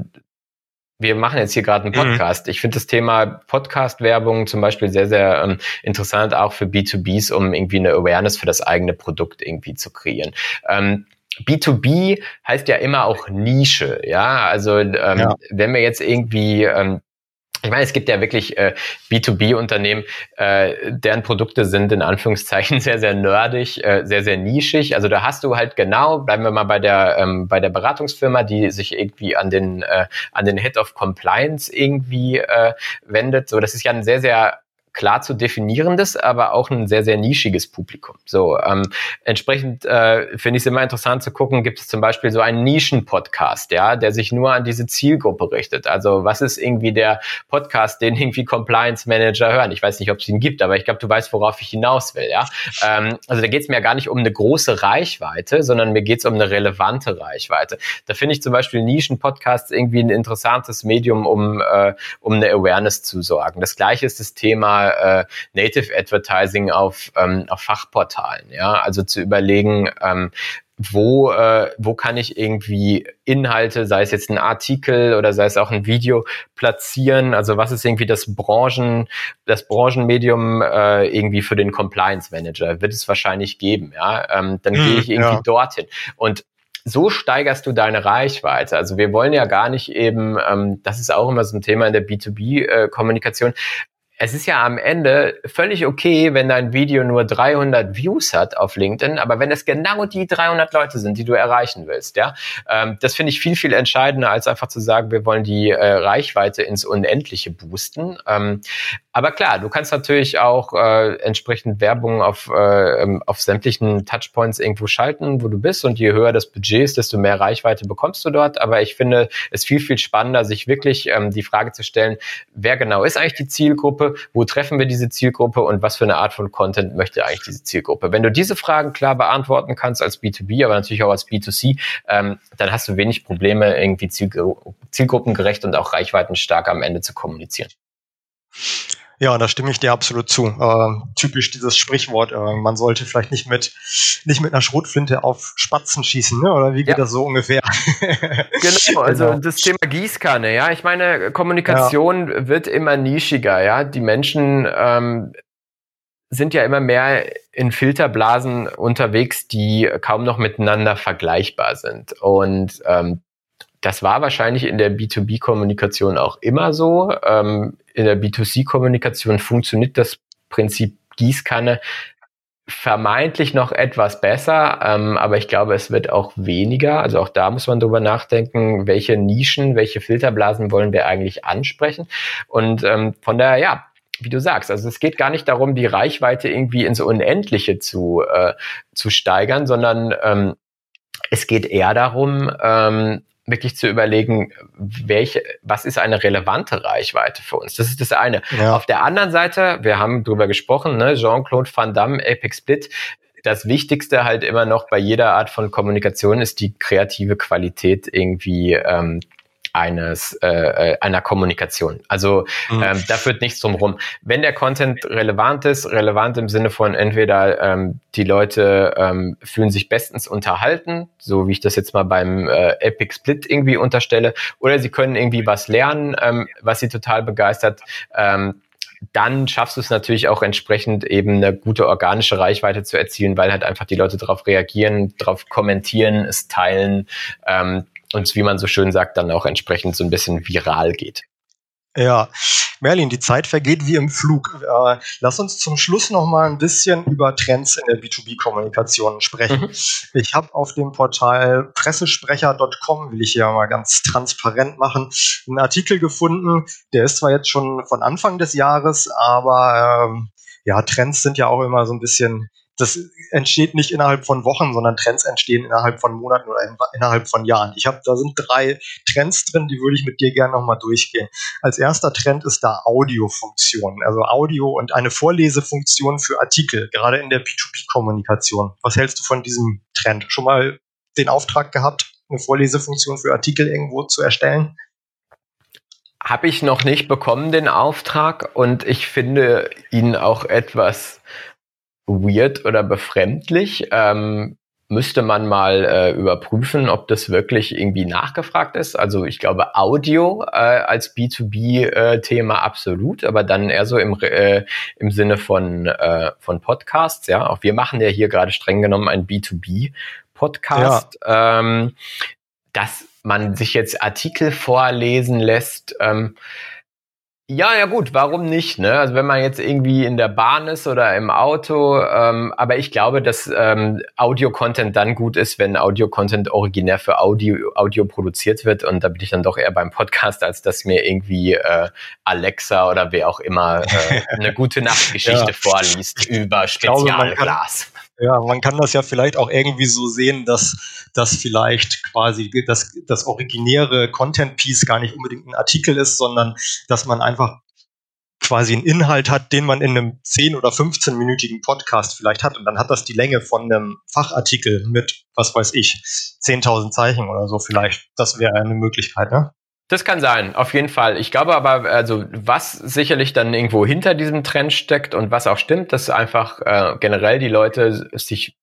wir machen jetzt hier gerade einen mhm. Podcast. Mhm. Ich finde das Thema Podcast-Werbung zum Beispiel sehr, sehr ähm, interessant, auch für B2Bs, um irgendwie eine Awareness für das eigene Produkt irgendwie zu kreieren. Ähm, B2B heißt ja immer auch Nische, ja. Also ähm, ja. wenn wir jetzt irgendwie ähm, ich meine, es gibt ja wirklich äh, B2B-Unternehmen, äh, deren Produkte sind in Anführungszeichen sehr, sehr nerdig, äh, sehr, sehr nischig. Also da hast du halt genau, bleiben wir mal bei der ähm, bei der Beratungsfirma, die sich irgendwie an den äh, an den Head of Compliance irgendwie äh, wendet. So, das ist ja ein sehr, sehr klar zu definierendes, aber auch ein sehr, sehr nischiges Publikum. So, ähm, entsprechend äh, finde ich es immer interessant zu gucken, gibt es zum Beispiel so einen Nischen-Podcast, ja, der sich nur an diese Zielgruppe richtet. Also was ist irgendwie der Podcast, den irgendwie Compliance Manager hören? Ich weiß nicht, ob es ihn gibt, aber ich glaube, du weißt, worauf ich hinaus will, ja. Ähm, also da geht es mir gar nicht um eine große Reichweite, sondern mir geht es um eine relevante Reichweite. Da finde ich zum Beispiel Nischen-Podcasts irgendwie ein interessantes Medium, um, äh, um eine Awareness zu sorgen. Das gleiche ist das Thema äh, Native Advertising auf, ähm, auf Fachportalen. Ja, also zu überlegen, ähm, wo, äh, wo kann ich irgendwie Inhalte, sei es jetzt ein Artikel oder sei es auch ein Video, platzieren? Also was ist irgendwie das Branchen, das Branchenmedium äh, irgendwie für den Compliance Manager? Wird es wahrscheinlich geben, ja. Ähm, dann hm, gehe ich irgendwie ja. dorthin. Und so steigerst du deine Reichweite. Also wir wollen ja gar nicht eben, ähm, das ist auch immer so ein Thema in der B2B-Kommunikation, äh, es ist ja am Ende völlig okay, wenn dein Video nur 300 Views hat auf LinkedIn, aber wenn es genau die 300 Leute sind, die du erreichen willst, ja, ähm, das finde ich viel, viel entscheidender, als einfach zu sagen, wir wollen die äh, Reichweite ins Unendliche boosten. Ähm, aber klar, du kannst natürlich auch äh, entsprechend Werbung auf, äh, ähm, auf sämtlichen Touchpoints irgendwo schalten, wo du bist. Und je höher das Budget ist, desto mehr Reichweite bekommst du dort. Aber ich finde es viel, viel spannender, sich wirklich ähm, die Frage zu stellen, wer genau ist eigentlich die Zielgruppe, wo treffen wir diese Zielgruppe und was für eine Art von Content möchte eigentlich diese Zielgruppe. Wenn du diese Fragen klar beantworten kannst als B2B, aber natürlich auch als B2C, ähm, dann hast du wenig Probleme, irgendwie zielgru zielgruppengerecht und auch reichweitenstark am Ende zu kommunizieren. Ja, da stimme ich dir absolut zu. Äh, typisch dieses Sprichwort, äh, man sollte vielleicht nicht mit, nicht mit einer Schrotflinte auf Spatzen schießen, ne? oder wie geht ja. das so ungefähr? genau, also genau. das Thema Gießkanne, ja. Ich meine, Kommunikation ja. wird immer nischiger, ja. Die Menschen ähm, sind ja immer mehr in Filterblasen unterwegs, die kaum noch miteinander vergleichbar sind. Und ähm, das war wahrscheinlich in der B2B-Kommunikation auch immer so. Ähm, in der B2C-Kommunikation funktioniert das Prinzip Gießkanne vermeintlich noch etwas besser, ähm, aber ich glaube, es wird auch weniger. Also auch da muss man drüber nachdenken, welche Nischen, welche Filterblasen wollen wir eigentlich ansprechen. Und ähm, von daher, ja, wie du sagst, also es geht gar nicht darum, die Reichweite irgendwie ins Unendliche zu, äh, zu steigern, sondern ähm, es geht eher darum, ähm, wirklich zu überlegen, welche, was ist eine relevante Reichweite für uns? Das ist das eine. Ja. Auf der anderen Seite, wir haben drüber gesprochen, ne, Jean-Claude Van Damme, Epic Split, das Wichtigste halt immer noch bei jeder Art von Kommunikation ist die kreative Qualität irgendwie ähm, eines äh, äh, einer Kommunikation. Also mhm. ähm, da führt nichts drum rum. Wenn der Content relevant ist, relevant im Sinne von entweder ähm, die Leute ähm, fühlen sich bestens unterhalten, so wie ich das jetzt mal beim äh, Epic Split irgendwie unterstelle, oder sie können irgendwie was lernen, ähm, was sie total begeistert. Ähm, dann schaffst du es natürlich auch entsprechend eben eine gute organische Reichweite zu erzielen, weil halt einfach die Leute darauf reagieren, darauf kommentieren, es teilen. Ähm, und wie man so schön sagt, dann auch entsprechend so ein bisschen viral geht. Ja, Merlin, die Zeit vergeht wie im Flug. Äh, lass uns zum Schluss noch mal ein bisschen über Trends in der B2B-Kommunikation sprechen. Mhm. Ich habe auf dem Portal pressesprecher.com, will ich hier mal ganz transparent machen, einen Artikel gefunden. Der ist zwar jetzt schon von Anfang des Jahres, aber ähm, ja, Trends sind ja auch immer so ein bisschen das entsteht nicht innerhalb von Wochen, sondern Trends entstehen innerhalb von Monaten oder innerhalb von Jahren. Ich habe, da sind drei Trends drin, die würde ich mit dir gerne nochmal durchgehen. Als erster Trend ist da Audiofunktion, also Audio und eine Vorlesefunktion für Artikel, gerade in der B2B-Kommunikation. Was hältst du von diesem Trend? Schon mal den Auftrag gehabt, eine Vorlesefunktion für Artikel irgendwo zu erstellen? Habe ich noch nicht bekommen, den Auftrag, und ich finde ihn auch etwas weird oder befremdlich. Ähm, müsste man mal äh, überprüfen, ob das wirklich irgendwie nachgefragt ist. Also ich glaube Audio äh, als B2B-Thema äh, absolut, aber dann eher so im, äh, im Sinne von, äh, von Podcasts. Ja, auch wir machen ja hier gerade streng genommen ein B2B-Podcast. Ja. Ähm, dass man sich jetzt Artikel vorlesen lässt, ähm, ja, ja gut, warum nicht? Ne? Also wenn man jetzt irgendwie in der Bahn ist oder im Auto, ähm, aber ich glaube, dass ähm, Audio-Content dann gut ist, wenn Audio-Content originär für Audio, Audio produziert wird und da bin ich dann doch eher beim Podcast, als dass mir irgendwie äh, Alexa oder wer auch immer äh, eine gute Nachtgeschichte ja. vorliest über Spezialglas. Ja, man kann das ja vielleicht auch irgendwie so sehen, dass das vielleicht quasi das, das originäre Content-Piece gar nicht unbedingt ein Artikel ist, sondern dass man einfach quasi einen Inhalt hat, den man in einem 10- oder 15-minütigen Podcast vielleicht hat. Und dann hat das die Länge von einem Fachartikel mit, was weiß ich, 10.000 Zeichen oder so vielleicht. Das wäre eine Möglichkeit, ne? Das kann sein, auf jeden Fall. Ich glaube aber, also was sicherlich dann irgendwo hinter diesem Trend steckt und was auch stimmt, dass einfach äh, generell die Leute sich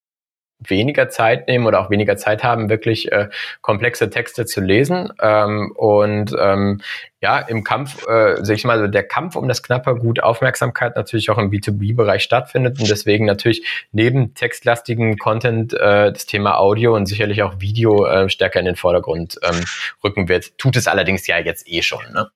weniger Zeit nehmen oder auch weniger Zeit haben, wirklich äh, komplexe Texte zu lesen. Ähm, und ähm, ja, im Kampf, äh, sag ich mal, der Kampf um das knappe Gut Aufmerksamkeit natürlich auch im B2B-Bereich stattfindet und deswegen natürlich neben textlastigen Content äh, das Thema Audio und sicherlich auch Video äh, stärker in den Vordergrund ähm, rücken wird. Tut es allerdings ja jetzt eh schon. Ne?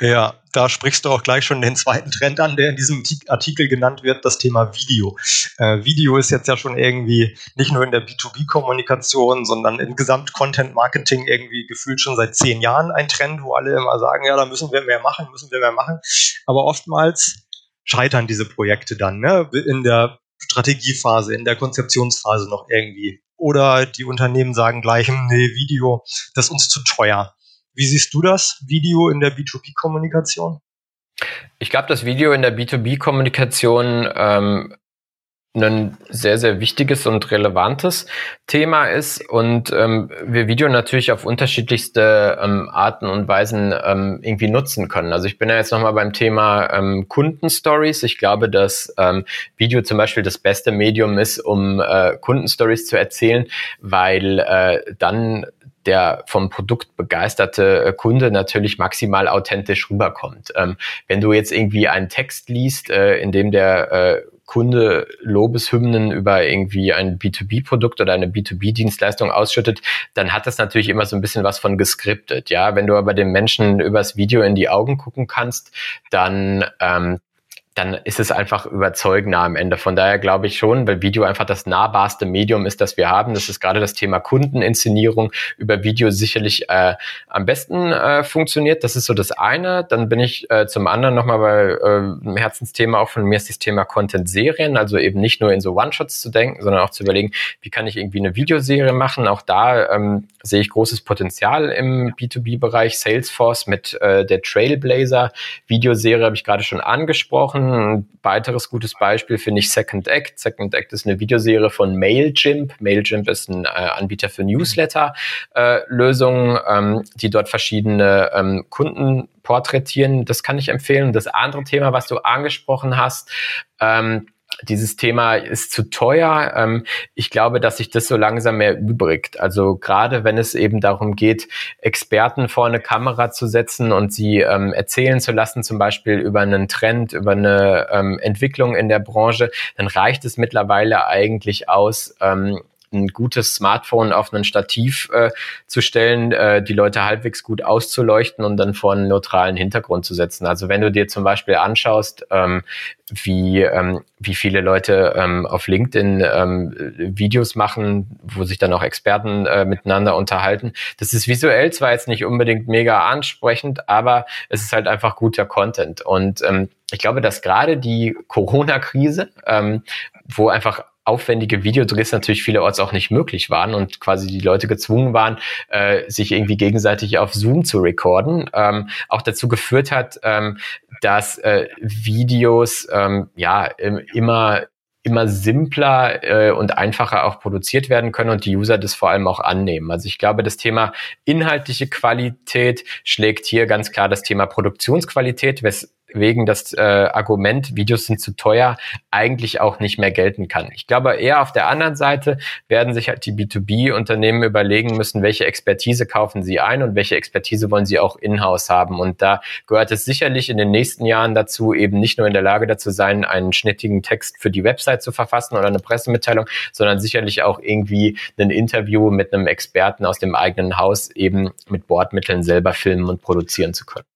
Ja, da sprichst du auch gleich schon den zweiten Trend an, der in diesem Artikel genannt wird, das Thema Video. Äh, Video ist jetzt ja schon irgendwie nicht nur in der B2B-Kommunikation, sondern im Gesamt-Content-Marketing irgendwie gefühlt schon seit zehn Jahren ein Trend, wo alle immer sagen, ja, da müssen wir mehr machen, müssen wir mehr machen. Aber oftmals scheitern diese Projekte dann ne? in der Strategiephase, in der Konzeptionsphase noch irgendwie. Oder die Unternehmen sagen gleich, hm, nee, Video, das ist uns zu teuer wie siehst du das, Video in der B2B-Kommunikation? Ich glaube, dass Video in der B2B-Kommunikation ähm, ein sehr, sehr wichtiges und relevantes Thema ist und ähm, wir Video natürlich auf unterschiedlichste ähm, Arten und Weisen ähm, irgendwie nutzen können. Also ich bin ja jetzt nochmal beim Thema ähm, Kundenstories. Ich glaube, dass ähm, Video zum Beispiel das beste Medium ist, um äh, Kundenstories zu erzählen, weil äh, dann der vom Produkt begeisterte äh, Kunde natürlich maximal authentisch rüberkommt. Ähm, wenn du jetzt irgendwie einen Text liest, äh, in dem der äh, Kunde Lobeshymnen über irgendwie ein B2B-Produkt oder eine B2B-Dienstleistung ausschüttet, dann hat das natürlich immer so ein bisschen was von geskriptet. Ja, wenn du aber dem Menschen übers Video in die Augen gucken kannst, dann ähm, dann ist es einfach überzeugender am Ende. Von daher glaube ich schon, weil Video einfach das nahbarste Medium ist, das wir haben. Das ist gerade das Thema Kundeninszenierung über Video sicherlich äh, am besten äh, funktioniert. Das ist so das eine. Dann bin ich äh, zum anderen nochmal bei äh, einem Herzensthema auch von mir ist das Thema Content-Serien. Also eben nicht nur in so One-Shots zu denken, sondern auch zu überlegen, wie kann ich irgendwie eine Videoserie machen. Auch da ähm, sehe ich großes Potenzial im B2B-Bereich. Salesforce mit äh, der Trailblazer Videoserie habe ich gerade schon angesprochen ein weiteres gutes Beispiel finde ich Second Act. Second Act ist eine Videoserie von Mailchimp. Mailchimp ist ein äh, Anbieter für Newsletter-Lösungen, äh, ähm, die dort verschiedene ähm, Kunden porträtieren. Das kann ich empfehlen. Das andere Thema, was du angesprochen hast, ähm, dieses Thema ist zu teuer. Ähm, ich glaube, dass sich das so langsam mehr übrigt. Also gerade wenn es eben darum geht, Experten vor eine Kamera zu setzen und sie ähm, erzählen zu lassen, zum Beispiel über einen Trend, über eine ähm, Entwicklung in der Branche, dann reicht es mittlerweile eigentlich aus, ein gutes Smartphone auf ein Stativ äh, zu stellen, äh, die Leute halbwegs gut auszuleuchten und dann vor einen neutralen Hintergrund zu setzen. Also wenn du dir zum Beispiel anschaust, ähm, wie, ähm, wie viele Leute ähm, auf LinkedIn ähm, Videos machen, wo sich dann auch Experten äh, miteinander unterhalten. Das ist visuell zwar jetzt nicht unbedingt mega ansprechend, aber es ist halt einfach guter Content. Und ähm, ich glaube, dass gerade die Corona-Krise, ähm, wo einfach aufwendige Videodrehs natürlich vielerorts auch nicht möglich waren und quasi die Leute gezwungen waren, äh, sich irgendwie gegenseitig auf Zoom zu recorden, ähm, auch dazu geführt hat, ähm, dass äh, Videos ähm, ja immer immer simpler äh, und einfacher auch produziert werden können und die User das vor allem auch annehmen. Also ich glaube, das Thema inhaltliche Qualität schlägt hier ganz klar das Thema Produktionsqualität, wes wegen das äh, Argument, Videos sind zu teuer, eigentlich auch nicht mehr gelten kann. Ich glaube eher auf der anderen Seite werden sich halt die B2B-Unternehmen überlegen müssen, welche Expertise kaufen sie ein und welche Expertise wollen sie auch in-house haben. Und da gehört es sicherlich in den nächsten Jahren dazu, eben nicht nur in der Lage dazu sein, einen schnittigen Text für die Website zu verfassen oder eine Pressemitteilung, sondern sicherlich auch irgendwie ein Interview mit einem Experten aus dem eigenen Haus eben mit Bordmitteln selber filmen und produzieren zu können.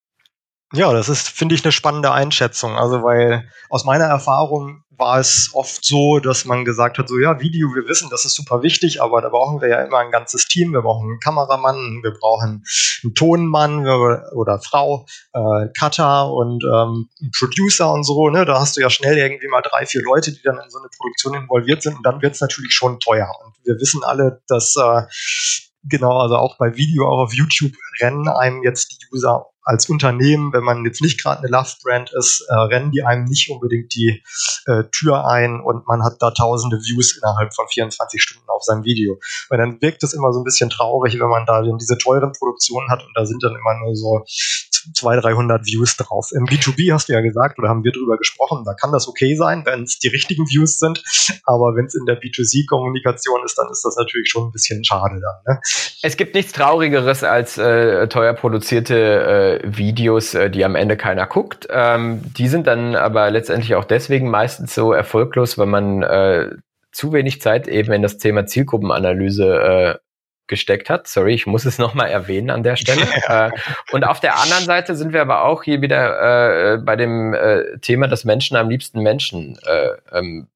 Ja, das ist, finde ich, eine spannende Einschätzung. Also, weil aus meiner Erfahrung war es oft so, dass man gesagt hat, so ja, Video, wir wissen, das ist super wichtig, aber da brauchen wir ja immer ein ganzes Team. Wir brauchen einen Kameramann, wir brauchen einen Tonmann oder Frau, äh, Cutter und ähm, einen Producer und so. Ne? Da hast du ja schnell irgendwie mal drei, vier Leute, die dann in so eine Produktion involviert sind und dann wird es natürlich schon teuer. Und wir wissen alle, dass äh, genau, also auch bei Video, auch auf YouTube rennen einem jetzt die User als Unternehmen, wenn man jetzt nicht gerade eine Love-Brand ist, äh, rennen die einem nicht unbedingt die äh, Tür ein und man hat da tausende Views innerhalb von 24 Stunden auf seinem Video. Weil dann wirkt es immer so ein bisschen traurig, wenn man da diese teuren Produktionen hat und da sind dann immer nur so 200, 300 Views drauf. Im B2B hast du ja gesagt, oder haben wir drüber gesprochen, da kann das okay sein, wenn es die richtigen Views sind, aber wenn es in der B2C-Kommunikation ist, dann ist das natürlich schon ein bisschen schade dann. Ne? Es gibt nichts Traurigeres als äh, teuer produzierte äh, Videos, äh, die am Ende keiner guckt. Ähm, die sind dann aber letztendlich auch deswegen meistens so erfolglos, weil man äh, zu wenig Zeit eben in das Thema Zielgruppenanalyse äh, gesteckt hat. Sorry, ich muss es nochmal erwähnen an der Stelle. äh, und auf der anderen Seite sind wir aber auch hier wieder äh, bei dem äh, Thema, dass Menschen am liebsten Menschen äh, ähm,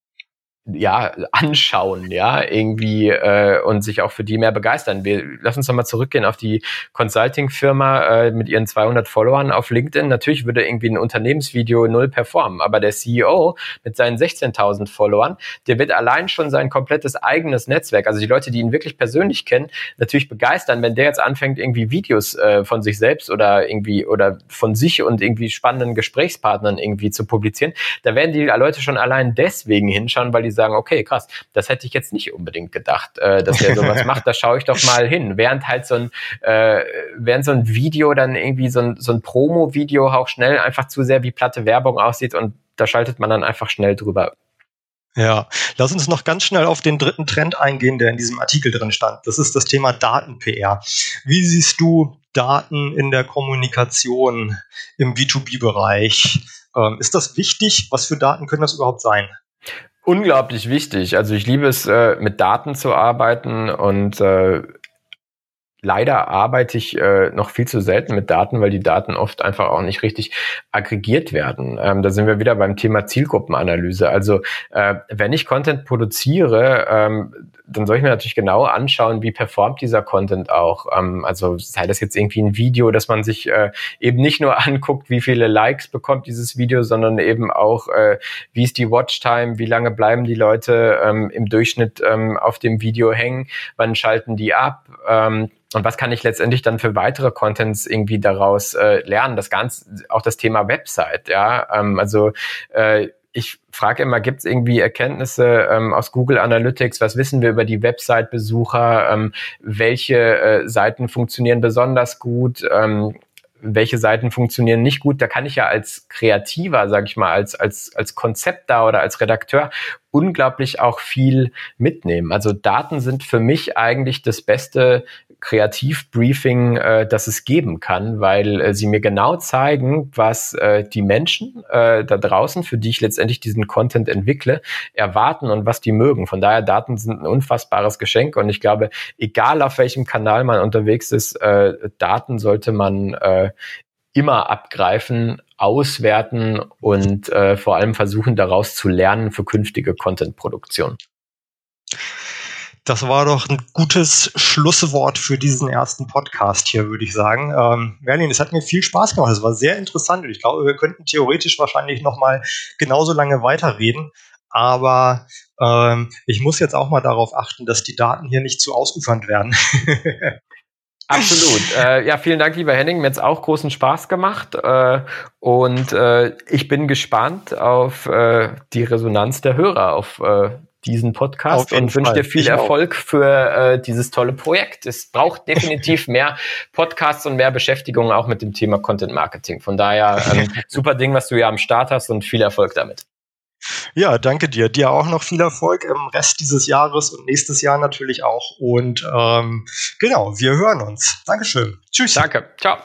ja, anschauen, ja, irgendwie äh, und sich auch für die mehr begeistern. Wir lassen uns nochmal zurückgehen auf die Consulting-Firma äh, mit ihren 200 Followern auf LinkedIn. Natürlich würde irgendwie ein Unternehmensvideo null performen, aber der CEO mit seinen 16.000 Followern, der wird allein schon sein komplettes eigenes Netzwerk, also die Leute, die ihn wirklich persönlich kennen, natürlich begeistern, wenn der jetzt anfängt, irgendwie Videos äh, von sich selbst oder irgendwie oder von sich und irgendwie spannenden Gesprächspartnern irgendwie zu publizieren. Da werden die Leute schon allein deswegen hinschauen, weil die sagen, okay, krass, das hätte ich jetzt nicht unbedingt gedacht, äh, dass er sowas macht, da schaue ich doch mal hin. Während halt so ein, äh, während so ein Video dann irgendwie so ein, so ein Promo-Video auch schnell einfach zu sehr wie platte Werbung aussieht und da schaltet man dann einfach schnell drüber. Ja, lass uns noch ganz schnell auf den dritten Trend eingehen, der in diesem Artikel drin stand. Das ist das Thema Daten-PR. Wie siehst du Daten in der Kommunikation im B2B-Bereich? Ähm, ist das wichtig? Was für Daten können das überhaupt sein? Unglaublich wichtig. Also ich liebe es, äh, mit Daten zu arbeiten und äh, leider arbeite ich äh, noch viel zu selten mit Daten, weil die Daten oft einfach auch nicht richtig aggregiert werden. Ähm, da sind wir wieder beim Thema Zielgruppenanalyse. Also äh, wenn ich Content produziere, ähm, dann soll ich mir natürlich genau anschauen, wie performt dieser Content auch. Ähm, also sei das jetzt irgendwie ein Video, dass man sich äh, eben nicht nur anguckt, wie viele Likes bekommt dieses Video, sondern eben auch, äh, wie ist die Watchtime, wie lange bleiben die Leute ähm, im Durchschnitt ähm, auf dem Video hängen, wann schalten die ab. Ähm, und was kann ich letztendlich dann für weitere Contents irgendwie daraus äh, lernen? Das Ganze, auch das Thema Website, ja. Ähm, also äh, ich frage immer, gibt es irgendwie Erkenntnisse ähm, aus Google Analytics? Was wissen wir über die Website-Besucher? Ähm, welche äh, Seiten funktionieren besonders gut? Ähm, welche Seiten funktionieren nicht gut, da kann ich ja als Kreativer, sage ich mal, als, als, als Konzept da oder als Redakteur unglaublich auch viel mitnehmen. Also Daten sind für mich eigentlich das beste Kreativbriefing, äh, das es geben kann, weil äh, sie mir genau zeigen, was äh, die Menschen äh, da draußen, für die ich letztendlich diesen Content entwickle, erwarten und was die mögen. Von daher, Daten sind ein unfassbares Geschenk und ich glaube, egal auf welchem Kanal man unterwegs ist, äh, Daten sollte man äh, immer abgreifen, auswerten und äh, vor allem versuchen, daraus zu lernen für künftige Content-Produktion. Das war doch ein gutes Schlusswort für diesen ersten Podcast hier, würde ich sagen. Ähm, Merlin, es hat mir viel Spaß gemacht. Es war sehr interessant und ich glaube, wir könnten theoretisch wahrscheinlich noch mal genauso lange weiterreden. Aber ähm, ich muss jetzt auch mal darauf achten, dass die Daten hier nicht zu ausufernd werden. Absolut. Äh, ja, vielen Dank, lieber Henning. Mir hat es auch großen Spaß gemacht. Äh, und äh, ich bin gespannt auf äh, die Resonanz der Hörer auf äh, diesen Podcast und wünsche dir viel ich Erfolg auch. für äh, dieses tolle Projekt. Es braucht definitiv mehr Podcasts und mehr Beschäftigung auch mit dem Thema Content Marketing. Von daher ähm, super Ding, was du ja am Start hast und viel Erfolg damit. Ja, danke dir. Dir auch noch viel Erfolg im Rest dieses Jahres und nächstes Jahr natürlich auch. Und ähm, genau, wir hören uns. Dankeschön. Tschüss. Danke. Ciao.